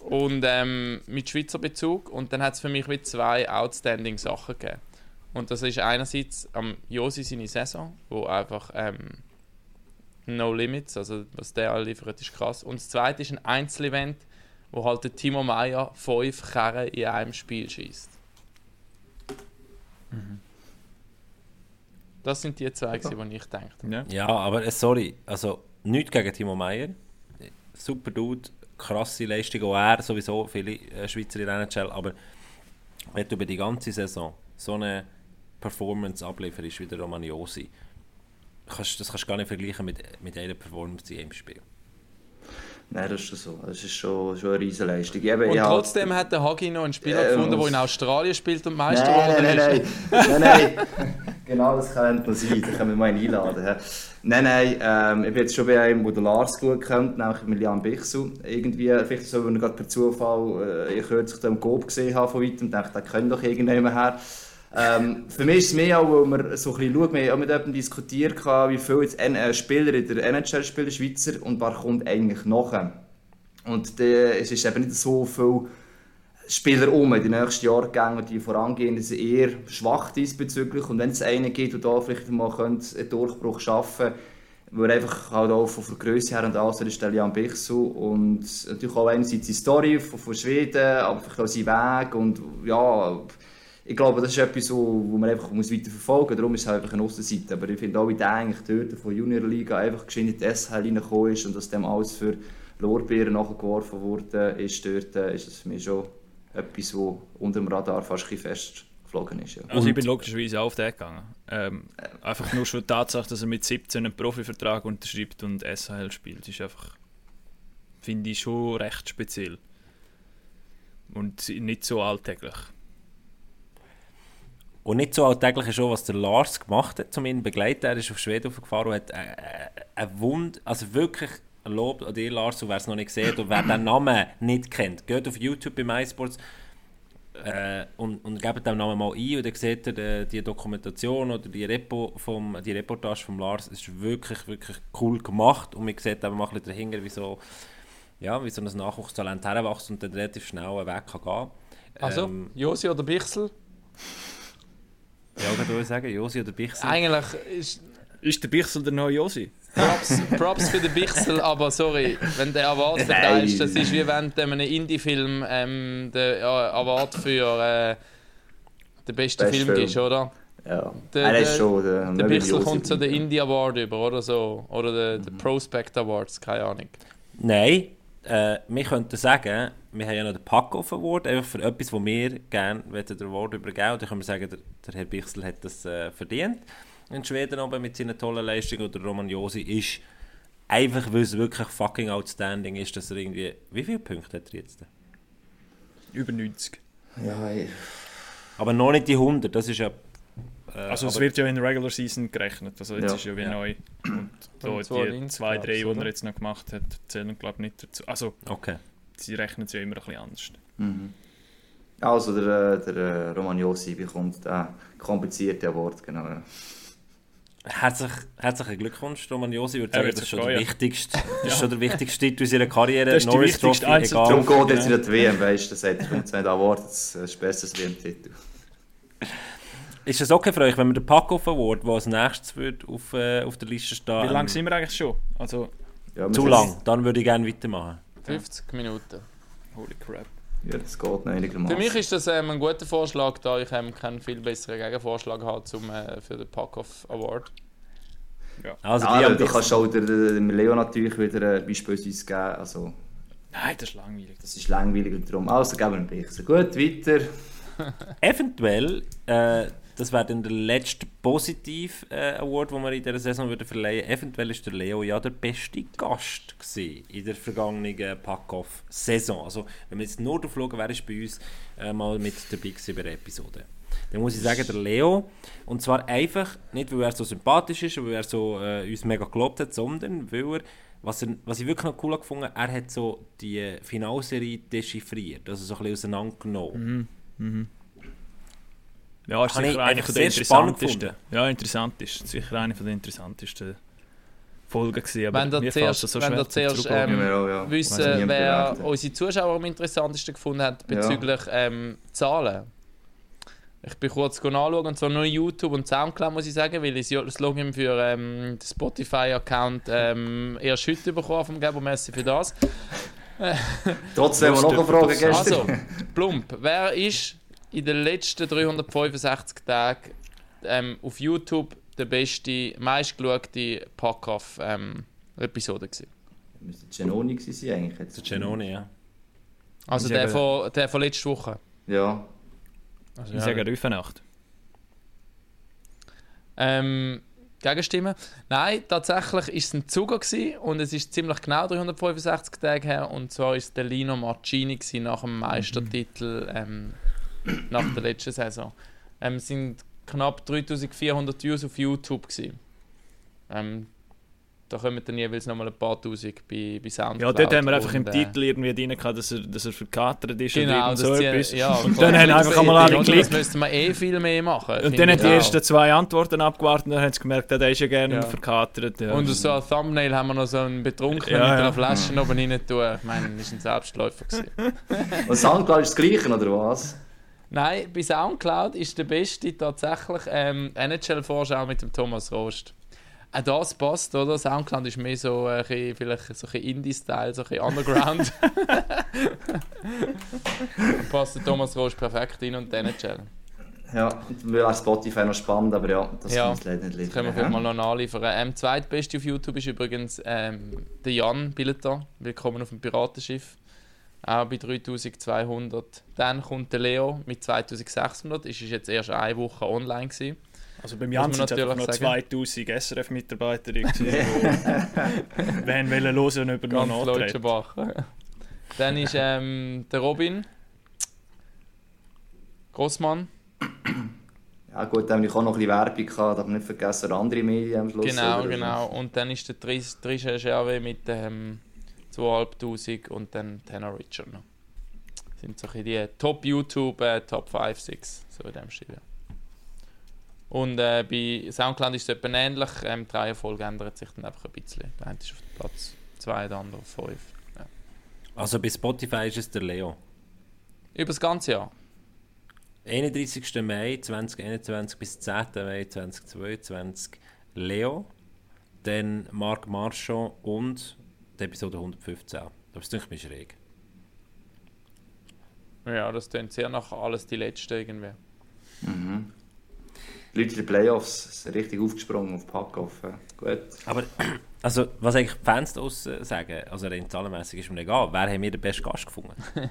und ähm, mit Schweizer Bezug und dann hat es für mich wie zwei outstanding Sachen gegeben. Und das ist einerseits am ähm, Josi seine Saison, wo einfach ähm, No Limits, also was der liefert, ist krass. Und das zweite ist ein Einzelevent, wo halt der Timo Meyer fünf Kerren in einem Spiel schießt. Mhm. Das sind die zwei, die ich denke. Ja. ja, aber äh, sorry, also nichts gegen Timo Meyer. Super Dude, krasse Leistung, auch er, sowieso viele äh, Schweizer in NHL, aber wenn du über die ganze Saison so eine Performance ablieferst wie der Romaniosi, kannst, das kannst du gar nicht vergleichen mit, mit einer Performance in einem Spiel. Nein, das ist schon so. Das ist schon, schon eine Riesenleistung. Eben, und trotzdem hat der Hagi noch einen Spieler äh, gefunden, der in Australien spielt und Meister geworden nein, nein, ist. Nein, nein, nein. genau, das kann nicht sein. Da können wir mal einladen. Nein, nein, ähm, ich bin jetzt schon bei einem, der Lars gut kennt, nämlich Milian Bichsu. Irgendwie, vielleicht so, wenn ich gerade per Zufall, äh, ich kürzlich den Gob gesehen habe von weitem, dachte, der könnte doch irgendjemand her. Ähm, für mich ist es mehr auch, weil wir so ein bisschen schauen, wir haben mit jemandem diskutiert, wie viele jetzt äh, Spieler in der NHL spielen, Schweizer, und wer kommt eigentlich nachher. Und äh, es ist eben nicht so viel Spieler um in den nächsten Jahrgängen, die vorangehen, sind eher schwach diesbezüglich. Und wenn es einen gibt, der da vielleicht mal einen Durchbruch schaffen könnte, weil einfach halt auch von der Größe her und alles ist der Jan Bichsu und natürlich auch einerseits die Story von, von Schweden, aber vielleicht auch sein Weg und ja, ich glaube, das ist etwas, wo, wo man einfach muss weiter verfolgen muss. Darum ist es halt einfach eine Aussenseite. Aber ich finde auch, wie der eigentlich dort von Junior Liga einfach geschwind in die SHL reingekommen ist und dass dem alles für Lorbeeren nachgeworfen wurde, ist dort, äh, ist das für mich schon etwas, wo unter dem Radar fast ein fest geflogen ist. Ja. Also ich bin logischerweise auch auf den gegangen. Ähm, einfach nur schon die Tatsache, dass er mit 17 einen Profivertrag unterschreibt und SHL spielt, ist einfach, finde ich, schon recht speziell. Und nicht so alltäglich. Und nicht so alltäglich ist auch, was der Lars gemacht hat, um ihn begleiten. Er ist auf Schweden gefahren und hat äh, äh, ein Wund, also wirklich ein Lob an dir, Lars, und wer es noch nicht gesehen und wer den Namen nicht kennt, geht auf YouTube bei MySports äh, und, und gebt den Namen mal ein und dann seht ihr äh, die Dokumentation oder die, Repo vom, die Reportage von Lars. Es ist wirklich, wirklich cool gemacht und man sieht aber mal ein bisschen dahinter, wie so, ja, wie so ein Nachwuchstalent heranwächst und dann relativ schnell einen Weg kann gehen Also, ähm, Josi oder Bichsel? Auch sagen, Josi oder Bichsel? Eigentlich ist... Ist der Bichsel der neue Josi? Props, Props für den Bichsel, aber sorry, wenn der Award verteilst, das ist wie wenn du einem Indie-Film ähm, den Award für äh, den besten Best Film gibst, oder? Ja, der, der, ist schon der, der Bichsel kommt so den Indie Award über, oder so. Oder den, den mhm. Prospect Awards, keine Ahnung. Nein, äh, wir könnten sagen, wir haben ja noch den Pack-Off Award, einfach für etwas, wo wir gerne den Award übergeben. Und dann können wir sagen, der, der Herr Bichsel hat das äh, verdient in Schweden oben mit seinen tollen Leistungen oder Roman Josi ist einfach, weil es wirklich fucking outstanding ist, dass er irgendwie, wie viele Punkte hat er jetzt? Über 90. Ja, ey. Aber noch nicht die 100, das ist ja... Äh, also es wird ja in der Regular Season gerechnet, also jetzt ja. ist ja wie ja. neu. Und da die zwei, drei, die er jetzt noch gemacht hat, zählen glaube ich nicht dazu. Also, okay. sie rechnen es ja immer ein bisschen anders. Mhm. Also der, äh, der äh, Roman Josi bekommt den komplizierten Award, genau. Herzlich, herzlichen Glückwunsch, Roman Josi. Ich würde sagen, das ist schon der wichtigste, das ist schon der wichtigste Titel unserer Karriere. Das ist Norris Trophy, egal. Darum geht jetzt wieder die WM, weißt du, das hat kommt nicht Award, das ist besseres WM-Titel. Ist es okay für euch, wenn wir den Pack-Off Award, der als nächstes wird, auf, äh, auf der Liste stehen? Wie lange sind wir eigentlich schon? Also, ja, Zu lang, dann würde ich gerne weitermachen. 50 Minuten. Holy crap. Ja, das geht noch einigermaßen. Für mich ist das ähm, ein guter Vorschlag, da ich ähm, keinen viel besseren Gegenvorschlag habe zum, äh, für den Pack-Off Award. Ja. Also, ja, du kannst auch der, der Leo natürlich wieder äh, beispielsweise geben. Also, Nein, das ist langweilig. Das ist langweilig und darum. Also geben wir ein bisschen. Gut, weiter. Eventuell, äh, das wäre dann der letzte positive äh, Award, den wir in dieser Saison würde verleihen Eventuell ist der Leo ja der beste Gast in der vergangenen Pack-Off-Saison. Also, wenn wir jetzt nur drauf schauen, wer ist bei uns äh, mal mit dabei gewesen bei der Episode. Dann muss ich sagen, der Leo. Und zwar einfach, nicht weil er so sympathisch ist, weil er so, äh, uns mega gelobt hat, sondern weil er was, er, was ich wirklich noch cool gefunden er hat so die Finalserie dechiffriert, also so ein bisschen auseinandergenommen. Mhm. Mhm. Ja, ist sicher eine der interessantesten. Ja, interessant ist sicher eine der interessantesten Folgen gewesen. Aber wenn ihr zuerst, so wenn ihr zuerst ähm, ja, ja. wissen, wer unsere Zuschauer am interessantesten gefunden hat bezüglich ja. ähm, Zahlen. Ich bin kurz anschauen, und zwar nur YouTube und Soundcloud, muss ich sagen, weil ich das Login für ähm, den Spotify-Account ähm, erst heute bekommen vom Geber. Merci für das. Trotzdem noch eine Frage gestern. Also, plump. Wer ist in den letzten 365 Tagen ähm, auf YouTube der beste, meistgeschaute Pack-Off-Episode ähm, gewesen? Müsste Genoni sein eigentlich. Der Genoni, ja. Also der von, der von letzter Woche? Ja. Also, ich ja, sage Rüfenacht. Ähm, Gegenstimmen? Nein, tatsächlich war es ein Zuger und es ist ziemlich genau 365 Tage her. Und zwar war es der Lino Marcini nach dem Meistertitel ähm, nach der letzten Saison. Ähm, es sind knapp 3400 Views auf YouTube. Ähm, da kommen dann jeweils nochmal ein paar Tausend bei, bei Soundcloud. Ja, dort haben wir einfach im äh, Titel irgendwie drin gehabt, dass er, dass er verkatert ist genau, und so etwas. Ja, und dann haben einfach einmal alle geklickt. Das müsste man eh viel mehr machen. Und dann hat die ersten zwei Antworten abgewartet und dann haben sie gemerkt, der ist ja gerne ja. verkatert. Ja. Und so ein Thumbnail haben wir noch so einen Betrunkenen ja, mit einer Flasche oben rein tun. Ich meine, das war ein Selbstläufer. und Soundcloud ist das Gleiche, oder was? Nein, bei Soundcloud ist der beste tatsächlich ähm, NHL-Vorschau mit dem Thomas Rost. Auch das passt, oder? Soundcloud ist mehr so ein bisschen, vielleicht so ein Indie-Style, so ein bisschen Underground. passt der Thomas Rost perfekt in und den NHL. Ja, wäre Spotify noch spannend, aber ja, das ja, kann leider nicht liefern. können wir vielleicht mal noch nachliefern. Ähm, zweitbeste auf YouTube ist übrigens ähm, der Jan Billeter. Willkommen auf dem Piratenschiff auch bei 3200. Dann kommt der Leo mit 2600. Ist jetzt erst eine Woche online gewesen. Also beim Jan sind es noch 2000 SRF-Mitarbeiter, die wollen hören über Ganz Leutschenbach. Dann ist ähm, der Robin Grossmann. Ja gut, dann habe ich auch noch ein bisschen Werbung gehabt, aber nicht vergessen andere Medien am Schluss. Genau, genau. Und dann ist der Trisha Scherwe mit ähm, 2500 und dann Tanner Richard noch. Das sind so die Top YouTube, äh, Top 5, 6, so in dem Stil. Ja. Und äh, bei Soundcloud ist es etwa ähnlich. Ähm, die Reihenfolge ändert sich dann einfach ein bisschen. Der eine ist auf Platz 2, der andere auf 5. Ja. Also bei Spotify ist es der Leo? Über das ganze Jahr? 31. Mai 2021 bis 10. Mai 2022 Leo, dann Marc Marchand und die Episode 115. Das ist mir schräg. Ja, das klingt sehr nach alles die letzte irgendwie. Mhm. Die Leute in den Playoffs sind richtig aufgesprungen auf Packoff. Gut. Aber also, was eigentlich die Fans daraus sagen, also rein zahlenmässig ist mir egal. Wer haben wir den besten Gast gefunden?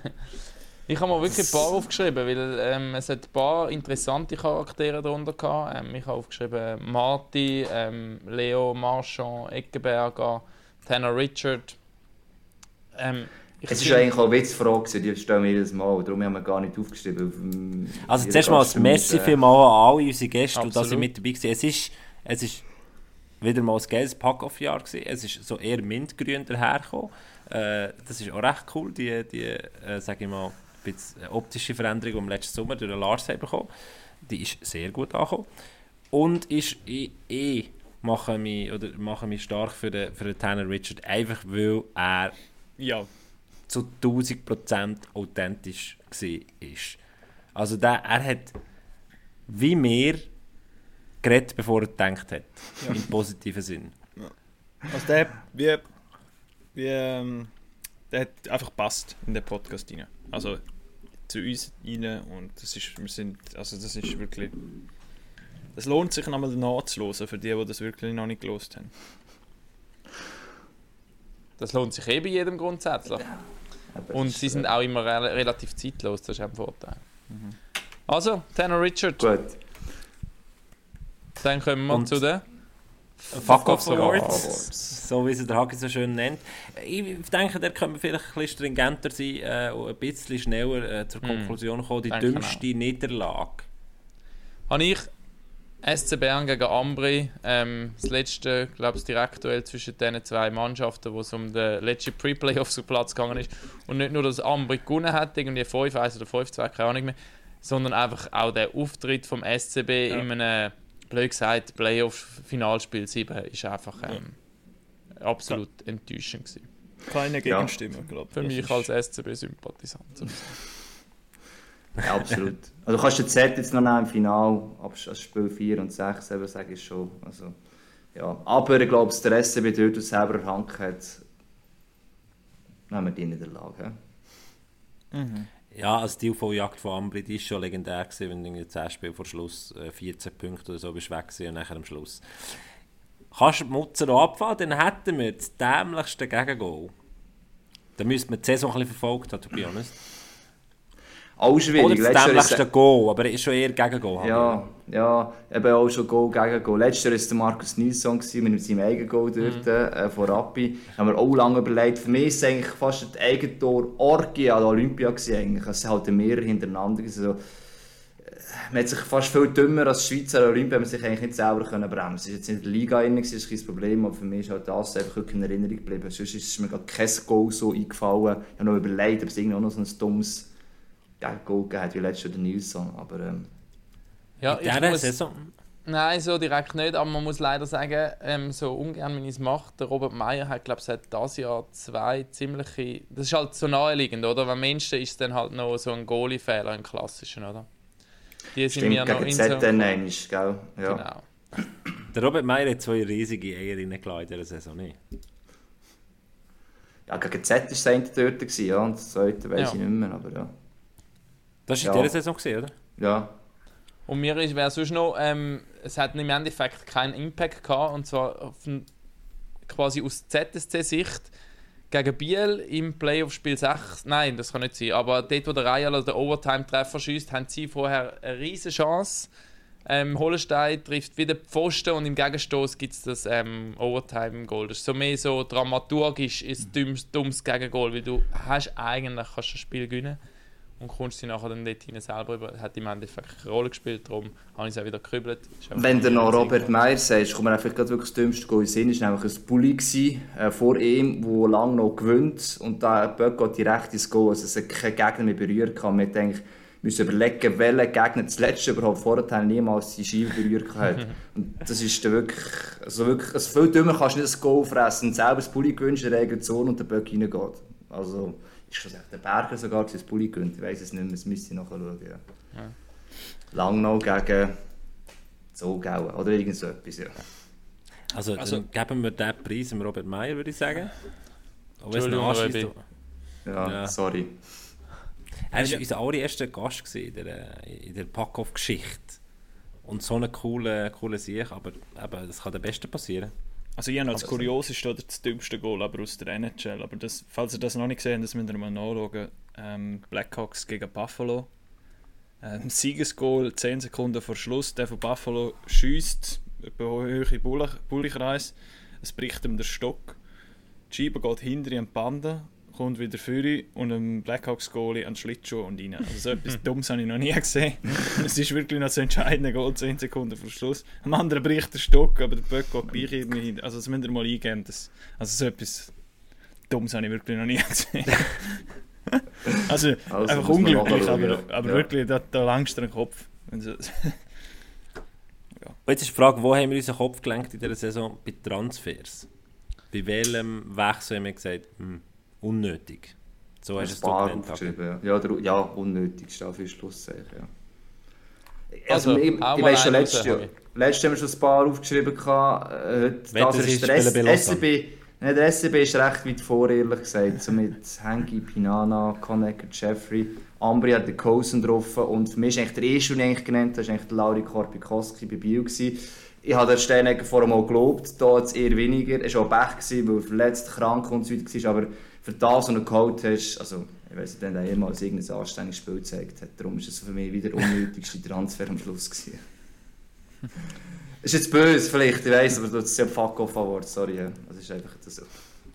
ich habe mal wirklich ein paar aufgeschrieben, weil ähm, es hat ein paar interessante Charaktere darunter gehabt. Ähm, ich habe aufgeschrieben Marty, ähm, Leo Marchand, Eckenberger, Tanner Richard. Ähm, es ist eigentlich auch eine Witzfrage, die stellen wir jedes Mal, darum haben wir gar nicht aufgeschrieben. Also zuerst mal ein Messi für mal an alle unsere Gäste, Absolut. dass sie mit dabei waren. Es ist, es ist wieder mal ein geiles Pack-Off-Jahr Es ist so eher mintgrün dahergekommen. Äh, das ist auch recht cool, die, die äh, sage ich mal, optische Veränderung, die wir letzten Sommer durch den Lars haben bekommen. Die ist sehr gut angekommen. Und ist eh, eh mache mich, oder mache mich stark für den, für den Tanner Richard, einfach weil er ja zu 1000% authentisch war. Also der, er hat wie mir geredet, bevor er gedacht hat. Ja. Im positiven Sinn. Ja. Also der, wie, wie, ähm, der hat einfach passt in den Podcast rein. Also zu uns rein und das ist, wir sind, also das ist wirklich, es lohnt sich nochmal nachzuhören für die, die das wirklich noch nicht gelost haben. Das lohnt sich eh bei jedem grundsätzlich. Und sie sind auch immer re relativ zeitlos, das ist ein Vorteil. Mhm. Also, Tanner Richard. Gut. Dann kommen wir Und zu den Fuck Off Awards. So wie sie der Hagi so schön nennt. Ich denke, der könnte vielleicht ein bisschen stringenter sein äh, und ein bisschen schneller äh, zur mhm. Konklusion kommen. Die dümmste Niederlage. Habe ich SC Bern gegen Ambri. Ähm, das letzte, glaube ich, Direktduell zwischen diesen zwei Mannschaften, wo es um den letzten Pre-Playoffs auf Platz gegangen ist. Und nicht nur, dass Ambri gewonnen hat, irgendwie 5-1 oder 5-2, keine Ahnung mehr, sondern einfach auch der Auftritt vom SCB ja. in einem, blöd gesagt, Playoff-Finalspiel 7 ist einfach ähm, ja. absolut ja. enttäuschend gewesen. Keine Gegenstimme, glaube ich. Für mich als SCB-Sympathisant. Ja, absolut. Also kannst du den Z jetzt noch nehmen im Finale, aber als Spiel 4 und 6 eben, sage ich schon. Also, ja. Aber ich glaube, der SCB dort aus selber Hand hat, nehmen wir die in der Lage. Mhm. Ja, also die UV-Jagd von Ambri, die ist schon legendär gewesen, wenn du 10 Spiele vor Schluss 14 äh, Punkte oder so bist weg und nachher am Schluss. Kannst du die Mutzer abfahren, dann hätten wir das dämlichste Gegengol. Dann müsste man die Saison ein bisschen verfolgt haben, to be honest. Auch schwierig. Oder das dämlichste Goal, aber er ist schon eher gegen Goal. Ja, ja, eben auch schon Goal gegen Goal. Letztes Jahr war es Markus Nilsson mit seinem eigenen Goal dort, mhm. äh, von Rappi. Haben wir auch lange überlegt. Für mich es eigentlich fast ein Eigentor Orgie an der Olympia. Gewesen, Es halt mehrere hintereinander. Also, man hat sich fast viel dümmer als Schweizer Olympia man sich eigentlich nicht selber können bremsen. Es war jetzt in der Liga rein, das ist kein Problem, aber für mich ist halt das einfach in Erinnerung geblieben. Sonst ist mir gar kein Goal so eingefallen. Ich habe noch überlegt, ob es irgendwie auch noch so ein dummes gegen Goal gegeben hat wie letztes Jahr der Nilsson. Aber, ähm, ja, ich muss, Saison? Nein, so direkt nicht, aber man muss leider sagen, ähm, so ungern, wenn ich es mache, der Robert Meyer hat, glaube ich, seit dieses Jahr zwei ziemliche. Das ist halt so naheliegend, oder? Wenn Menschen ist dann halt noch so ein Goalie-Fehler, ein klassischen, oder? Die sind Stimmt, mir noch in ZN einmal, gell? Ja. Genau. Der Robert Meyer hat zwei riesige Eier reingelassen in dieser Saison, nicht? Ja, gegen Z war es eine dort, ja, und das zweite weiß ja. ich nicht mehr, aber ja. Das war in ja. dieser Saison, gewesen, oder? Ja. Und mir wäre sonst noch, ähm, es hat im Endeffekt keinen Impact gehabt, und zwar auf, quasi aus ZSC-Sicht gegen Biel im Playoff-Spiel 6. Nein, das kann nicht sein. Aber dort, wo der Real den Overtime-Treffer schießt, haben sie vorher eine riesige Chance. Ähm, Hollenstein trifft wieder Pfosten und im Gegenstoß gibt es das ähm, Overtime-Goal. Das ist so mehr so dramaturgisch ist dummes, dummes Gegengol, weil du hast eigentlich kannst das Spiel gewinnen und kommst sie nachher dann dort hinein selber über. Hat im Endeffekt keine Rolle gespielt, darum habe ich es auch wieder gekübelt. Wenn du noch Robert Meyer sagst, kommt mir einfach gerade wirklich das dümmste in Sinn. Es war nämlich ein Bulli gewesen, äh, vor ihm, der lange noch gewinnt und da Böck geht direkt ins Goal. Also es hat keinen Gegner mehr berührt. Man hat eigentlich müssen überlegen, welcher Gegner das letzte überhaupt vorher niemals die Scheibe berührt hat. und das ist dann wirklich, also wirklich, also viel dümmer kannst du nicht das Goal fressen selber das Bulli gewünscht in der eigenen Zone und der Böck reingeht. Also, ist schon der Berger sogar das Bulli gewinnt. Ich weiß es nicht mehr, das müsste ich nachher schauen. Ja. Ja. Langnau gegen Zogauen oder irgend so etwas, ja. Also, also geben wir den Preis dem Robert Meyer, würde ich sagen. Entschuldigung, Robby. Ja, ja, sorry. Er war unser allererster Gast in der, in der Packoff-Geschichte. Und so eine coole, coole Sieg, aber eben, das kann der Beste passieren. Also ich habe das Kurioseste oder das dümmste Goal aber aus der NHL. Aber das, falls ihr das noch nicht gesehen habt, das müsst ihr mal nachschauen. Ähm, Blackhawks gegen Buffalo. Ähm, Siegesgoal 10 Sekunden vor Schluss. Der von Buffalo schießt über hohe Bullikreis. Es bricht ihm der Stock. Die Scheibe geht hinter ihm Bande kommt wieder vor und ein Blackhawks Goalie an den Schlittschuh und rein. Also so etwas Dummes habe ich noch nie gesehen. es ist wirklich noch so entscheidend, Goal 10 Sekunden vor Schluss. Am anderen bricht der Stock, aber der Böck geht gleich irgendwie hin. Also das müsst ihr mal eingeben. Das, also so etwas Dummes habe ich wirklich noch nie gesehen. also, also, einfach unglücklich, aber, aber ja. wirklich, da, da langst du den Kopf. ja. Jetzt ist die Frage, wo haben wir unseren Kopf gelenkt in dieser Saison? Bei Transfers. Bei welchem Wechsel haben wir gesagt, hm, unnötig. So hast du es aufgeschrieben. Ja, der, ja unnötig steht für Schlusszeichen. Ja. Also, also ich, ich weiß schon, letztes Jahr, letztes Jahr haben wir schon ein paar aufgeschrieben. Äh, das ist der SCB. Ne, der SCB ist recht weit vor, ehrlich gesagt. So mit Henki, Pinana, Conacher, Jeffrey. Ambri hat den Cosen getroffen. Und für mich ist eigentlich der erste, den ich eigentlich genannt habe, ist eigentlich der Lauri Korpikoski bei Bio. Gewesen. Ich habe der Steinegger vorher mal gelobt, da jetzt eher weniger. Er war auch Pech, weil er verletzt, krank und so weiter war. Aber für das, was du geholt hast, also ich weiß nicht, wenn er jemals irgendein anständiges Spiel gezeigt hat, darum ist es für mich wieder der unnötigste Transfer am Schluss gewesen. ist jetzt böse vielleicht, ich weiß, aber das ist ja Fuck off Award, sorry, das ist einfach so.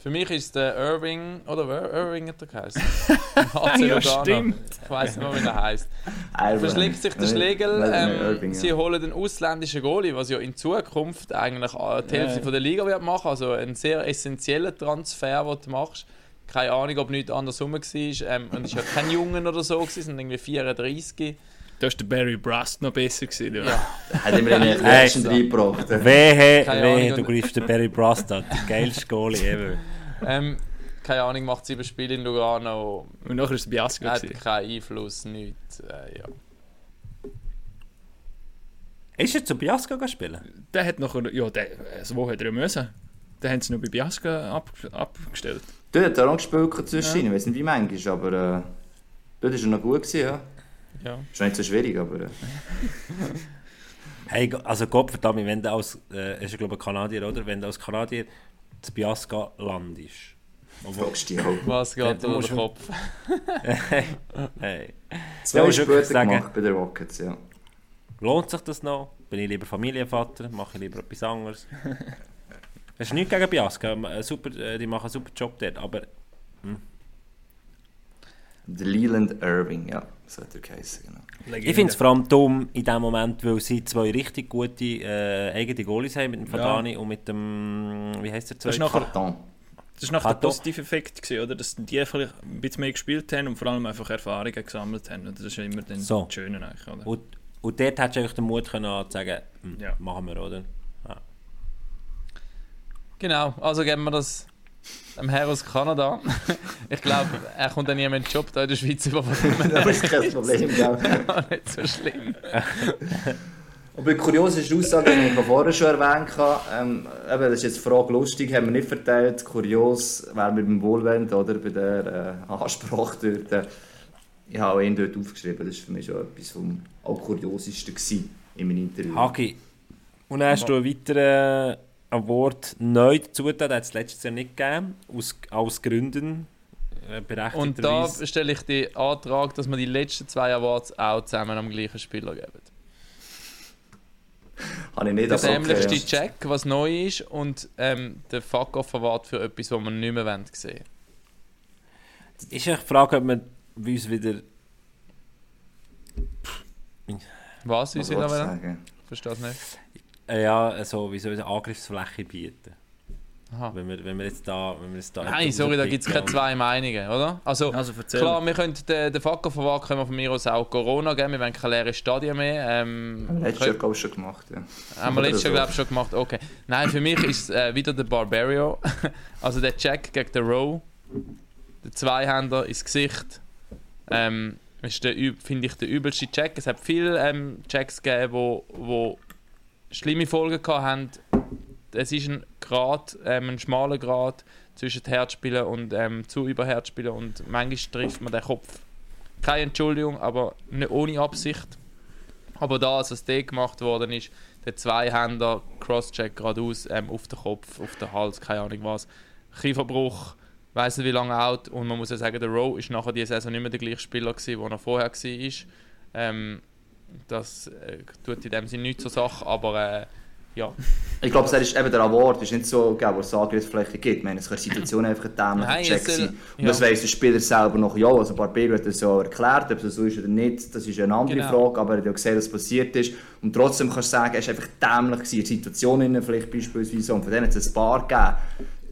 Für mich ist der Irving, oder Irving hat er geheißen? ja, stimmt. Ich weiß nicht mehr, wie er heißt. Verschlägt sich der Schlegel. Ähm, sie holen den ausländischen Goalie, was ja in Zukunft eigentlich die Hälfte ja. der Liga wird machen. Also ein sehr essentieller Transfer, den du machst keine Ahnung, ob nichts andersrum war. Ähm, und es war ja kein Jungen oder so, es sind irgendwie 34. Da war der Barry Brust noch besser gewesen. Ja. ja. Hat immer in den Action reingebracht. Wehe, wehe, du greifst den Barry Brust an. Der geilste Goalie ever. Ähm, keine Ahnung, macht sieben Spiele in Lugano. Und nachher ist es Biasco. Hat keinen Einfluss, nichts. Äh, ja. Ist er zu Biasco spielen? Der hat noch, ja, der, also wo hat er müssen? Den haben sie noch bei Biasco ab, abgestellt. Dort hat er auch gespielt zwischen, ja. ich weiß nicht wie manchmal, aber äh, dort war er noch gut, gewesen, ja. ja. Ist nicht so schwierig, aber... Äh. hey, also Gott verdammt, wenn du als, äh, ist glaube ich Kanadier, oder? Wenn du als Kanadier zu Biasca landest. Fragst du dich auch. Was geht durch den Kopf? hey. Zwei Spiele gemacht bei den Rockets, ja. Lohnt sich das noch? Bin ich lieber Familienvater? Mache ich lieber etwas anderes? Das ist nichts gegen Biasca. Äh, super, äh, die machen einen super Job dort, aber... Hm. Der Leland Irving, ja, so hat er geheißen, genau. Ich finde es vor allem dumm in dem Moment, weil sie zwei richtig gute äh, eigene Goalies haben, mit dem Fadani ja. und mit dem... Wie heißt der zweite? Das ist nachher, das war nachher der positive Effekt, gewesen, oder? dass die einfach ein bisschen mehr gespielt haben und vor allem einfach Erfahrungen gesammelt haben. Und das ist ja immer dann so. das Schöne eigentlich, oder? Und, und dort hättest du eigentlich den Mut können, zu sagen, hm, ja. machen wir, oder? Genau, also geben wir das dem Herr aus Kanada. ich glaube, er kommt dann nie mehr in den Job da in der Schweiz über. das ist kein Problem, glaube ich. nicht so schlimm. Aber die kurioseste Aussage, die ich vorher schon erwähnt habe, ähm, eben, das ist jetzt die Frage lustig, haben wir nicht verteilt. Kurios wäre mit dem Wohlwend oder bei der äh, Ansprache dort. Äh, ich habe auch ihn dort aufgeschrieben, das war für mich schon etwas vom auch kurioseste in meinem Interview. Haki, und dann hast du einen weiteren Award neu dazu hat es letztes Jahr nicht gegeben, aus, aus Gründen. Äh, Und da stelle ich den Antrag, dass wir die letzten zwei Awards auch zusammen am gleichen Spieler geben. Habe ich nicht das Nämlich okay, die Check, was neu ist, und ähm, der Fuck-Off-Award für etwas, was wir nicht mehr sehen wollen. Ist eine Frage, ob wir uns wieder... Was, wie sie da wollen? Verstehe es nicht. Äh, ja, also, wie soll ich Angriffsfläche bieten. Aha. Wenn wir, wenn wir jetzt da, wenn wir jetzt da Nein, sorry, da gibt es keine zwei Meinungen, oder? Also, also klar, wir können den, den Faktor von können wir von mir aus auch Corona geben, wir wollen keine leeren Stadien mehr. Ähm, haben wir letztes Jahr, glaube ich, schon gemacht, ja. Haben wir letztes Jahr, glaube ich, schon gemacht, okay. Nein, für mich ist es äh, wieder der Barbario. also der Jack gegen den Row. Der Zweihänder ins Gesicht. Ähm, ist der, finde ich, der übelste Check. Es hat viele ähm, Checks gegeben, wo, wo schlimme Folgen hatten. Es ist ein Grad, ähm, ein schmaler Grad zwischen Herzspielen und ähm, zu Überherzspielen und manchmal trifft man den Kopf. Keine Entschuldigung, aber nicht ohne Absicht. Aber da, als was dort gemacht worden ist, der Zweihänder, Crosscheck geradeaus ähm, auf den Kopf, auf den Hals, keine Ahnung was. Kieferbruch, weiß nicht wie lange out. Und man muss ja sagen, der Rowe ist nachher diese Saison nicht mehr der gleiche Spieler gewesen, der er vorher war. Ähm, das äh, tut in dem Sinne nicht zur Sache, aber äh, ja. Ich glaube, es ist eben der Award ist nicht so, wo es Angriffsfläche gibt. Ich meine, es kann die Situation einfach ein dämlicher Check sein. Und ja. das weiss der Spieler selber noch, ja, also Barbieri hat das ja erklärt, ob das so ist oder nicht, das ist eine andere genau. Frage, aber er hat ja gesehen, was passiert ist. Und trotzdem kannst du sagen, es war einfach dämlich gewesen, die Situation vielleicht beispielsweise, und von denen hat es ein paar gegeben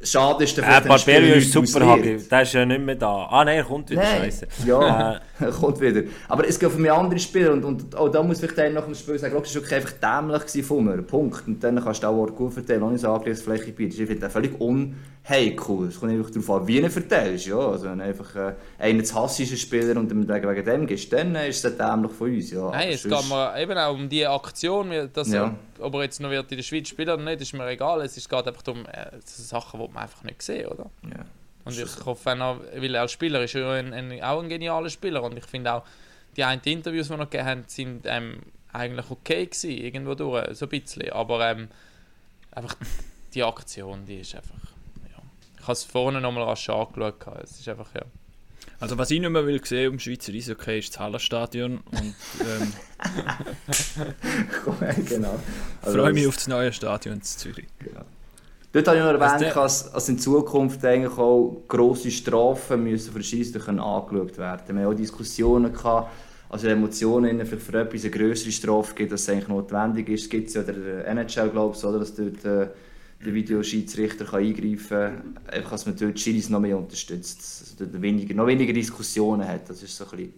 Schade ist dafür, äh, Barberio ist super, Hagi. Der ist ja nicht mehr da. Ah nein, er kommt wieder, scheiße. Ja, äh. kommt wieder. Aber es geht für mich andere Spieler und, und auch da muss ich dann nach dem Spiel sagen, das war wirklich einfach dämlich von mir. Punkt. Und dann kannst du auch gut verteilen, ohne so Angriffsfläche bietet. Ich finde das völlig unheikel. Es kommt einfach darauf an, wie du verteilst. Ja, also wenn einfach äh, einen zu Hass ist, ein Spieler, und dann wegen dem gehst, dann ist es dämlich von uns. Ja. Nein, es geht mir eben auch um die Aktion, dass ja. er, ob er jetzt noch wird in der Schweiz spielen oder nicht, ist mir egal. Es geht einfach darum, äh, Sachen, die man einfach nicht sehen, oder? Ja. Und ich hoffe, er, weil er als Spieler ist er ein, ein, auch ein genialer Spieler und ich finde auch, die einen Interviews, die wir noch gegeben haben, sind ähm, eigentlich okay gewesen, irgendwo durch, so ein bisschen, aber ähm, einfach die Aktion, die ist einfach, ja. Ich habe es vorne nochmal rasch angeschaut, es ist einfach, ja. Also was ich nicht mehr will sehen um Schweizer Eishockey ist das Hallerstadion und ähm, genau. Also freue mich auf das neue Stadion in Zürich. Genau. Dort habe ich noch erwähnt, dass, dass in Zukunft eigentlich auch grosse Strafen müssen für Schiedsrichter angeschaut werden. Wir haben auch Diskussionen gehabt, also Emotionen vielleicht für etwas eine größere Strafe gibt, dass es eigentlich notwendig ist. Es gibt ja der NHL, glaube ich, oder, dass dort äh, der Videoschiedsrichter kann eingreifen kann, einfach dass man dort die Schiris noch mehr unterstützt, dass also weniger, noch weniger Diskussionen hat. Das ist so ein bisschen...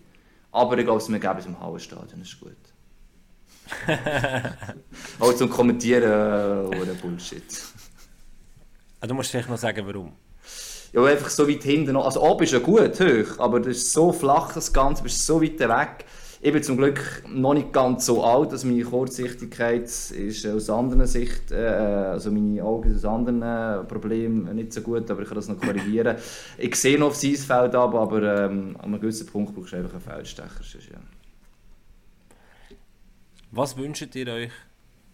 Aber ich glaube, wir geben es im Hallenstadion, das ist gut. auch zum Kommentieren, äh, oder Bullshit. Ah, du musst vielleicht noch sagen, warum. Ja, einfach so weit hinten noch. Also oben ist ja gut, hoch, aber das ist so flach, das Ganze, du bist so weit weg. Ich bin zum Glück noch nicht ganz so alt, dass meine Kurzsichtigkeit ist aus anderen Sicht, äh, also meine Augen aus anderen äh, Problemen nicht so gut, aber ich kann das noch korrigieren. ich sehe noch aufs Eisfeld ab, aber ähm, an einem gewissen Punkt brauchst du einfach einen Feldstecher. Ja. Was wünscht ihr euch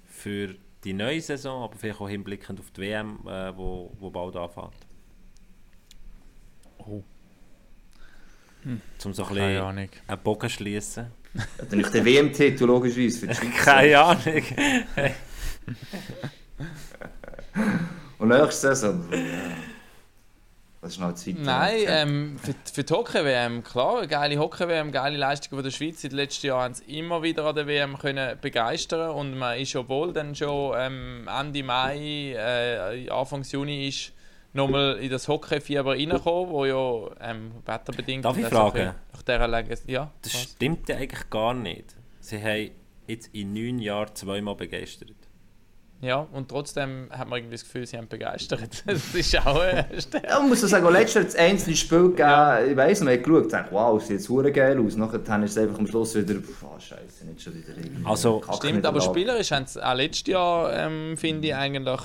für die neue Saison, aber vielleicht auch hinblickend auf die WM, äh, wo, wo bald anfängt. Oh. Hm. Zum so ein bisschen einen Bogen schließen. Dann ich den WM-Titel logischerweise für die Schweiz. Keine Ahnung. Und nächste Saison. Das ist noch Zeit. Nein, ähm, für, für die Hockey-WM, klar, geile Hockey-WM, geile Leistung von der Schweiz. In den letzten Jahren haben sie immer wieder an der WM können begeistern und man ist obwohl dann schon ähm, Ende Mai, äh, Anfang Juni ist nochmal in das Hockey-Fieber reingekommen, wo ja ähm, wetterbedingt... Darf ich fragen? Nach dieser Länge, ja. Das was? stimmt ja eigentlich gar nicht. Sie haben jetzt in neun Jahren zweimal begeistert. Ja, und trotzdem hat man irgendwie das Gefühl, sie haben begeistert. das ist auch äh, Ja, man muss sagen, letztes Jahr das einzelne Spiel gegeben, ja. ich weiss, man hat geschaut und gesagt, wow, sieht jetzt hure geil aus. Nachher ist es einfach am Schluss wieder, oh scheiße, nicht schon wieder irgendwie. Also, stimmt, aber spielerisch haben sie auch letztes Jahr, ähm, finde ich, eigentlich...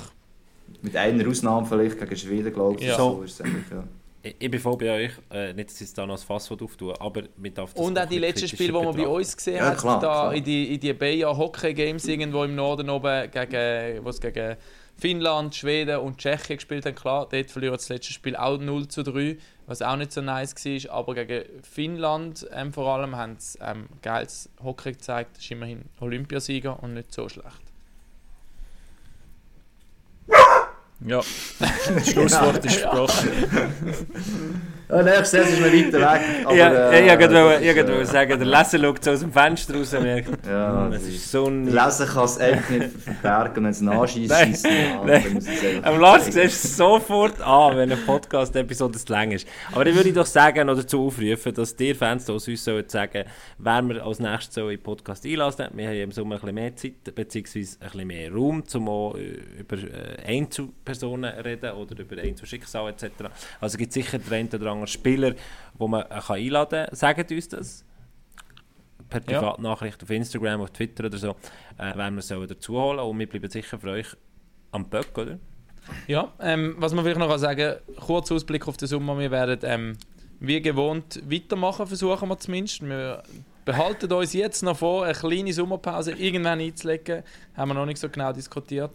Mit einer Ausnahme vielleicht gegen Schweden, glaube ich. Ja. So ist es eigentlich, ja ich, ich bin voll bei euch, äh, nicht, dass ich da noch das Fass auftue, aber mit darf Und auch die letzten Spiele, die man bei uns gesehen ja, hat, klar, da klar. in die, in die Bayer Hockey Games irgendwo im Norden oben, gegen, was gegen Finnland, Schweden und Tschechien gespielt haben, klar, dort verlieren das letzte Spiel auch 0 zu 3, was auch nicht so nice war, aber gegen Finnland ähm, vor allem haben sie ähm, geiles Hockey gezeigt, das ist immerhin Olympiasieger und nicht so schlecht. Ja, das Schlusswort ist gesprochen. Ja, nächstes ist man weiter weg. Aber, ja, äh, ich wollte äh, sagen, der Leser schaut so aus dem Fenster raus und merkt, ja, das ist so ein... Der Leser kann es einfach nicht verbergen, wenn es nachschießt. Nein, nein. Am Lars siehst du sofort an, wenn eine Podcast-Episode zu lang ist. Aber ich würde doch sagen oder dazu aufrufen, dass die Fans aus uns sollen sagen, wer wir als nächstes so in den Podcast einlassen. Wir haben im Sommer ein bisschen mehr Zeit, beziehungsweise ein bisschen mehr Raum, um auch äh, über Einzelpersonen reden oder über Einzelschicksal etc. Also es gibt sicher den einen oder anderen Spieler, die man kann einladen kann. Sagt uns das. per Privatnachricht ja. auf Instagram, auf Twitter oder so, äh, werden wir es dazu holen und wir bleiben sicher für euch am Böck, oder? Ja, ähm, was man vielleicht noch sagen kann, kurzer Ausblick auf den Sommer, wir werden ähm, wie gewohnt weitermachen, versuchen wir zumindest. Wir behalten uns jetzt noch vor, eine kleine Sommerpause irgendwann einzulegen, haben wir noch nicht so genau diskutiert.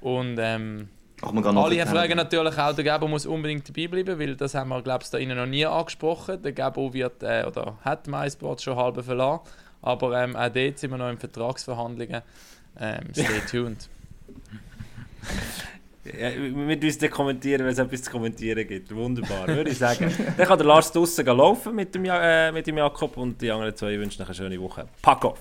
Und ähm, alle fragen natürlich auch, der Gabo muss unbedingt dabei bleiben, weil das haben wir, glaube ich, da Ihnen noch nie angesprochen. Der Gabo wird, äh, oder hat MySport schon halb verlassen, aber ähm, auch dort sind wir noch in Vertragsverhandlungen. Ähm, stay tuned. Ja, wir müssen kommentieren, wenn es etwas zu kommentieren gibt. Wunderbar, würde ich sagen. Dann kann der Lars draußen laufen mit dem, äh, mit dem Jakob und die anderen zwei wünschen eine schöne Woche. Pack auf!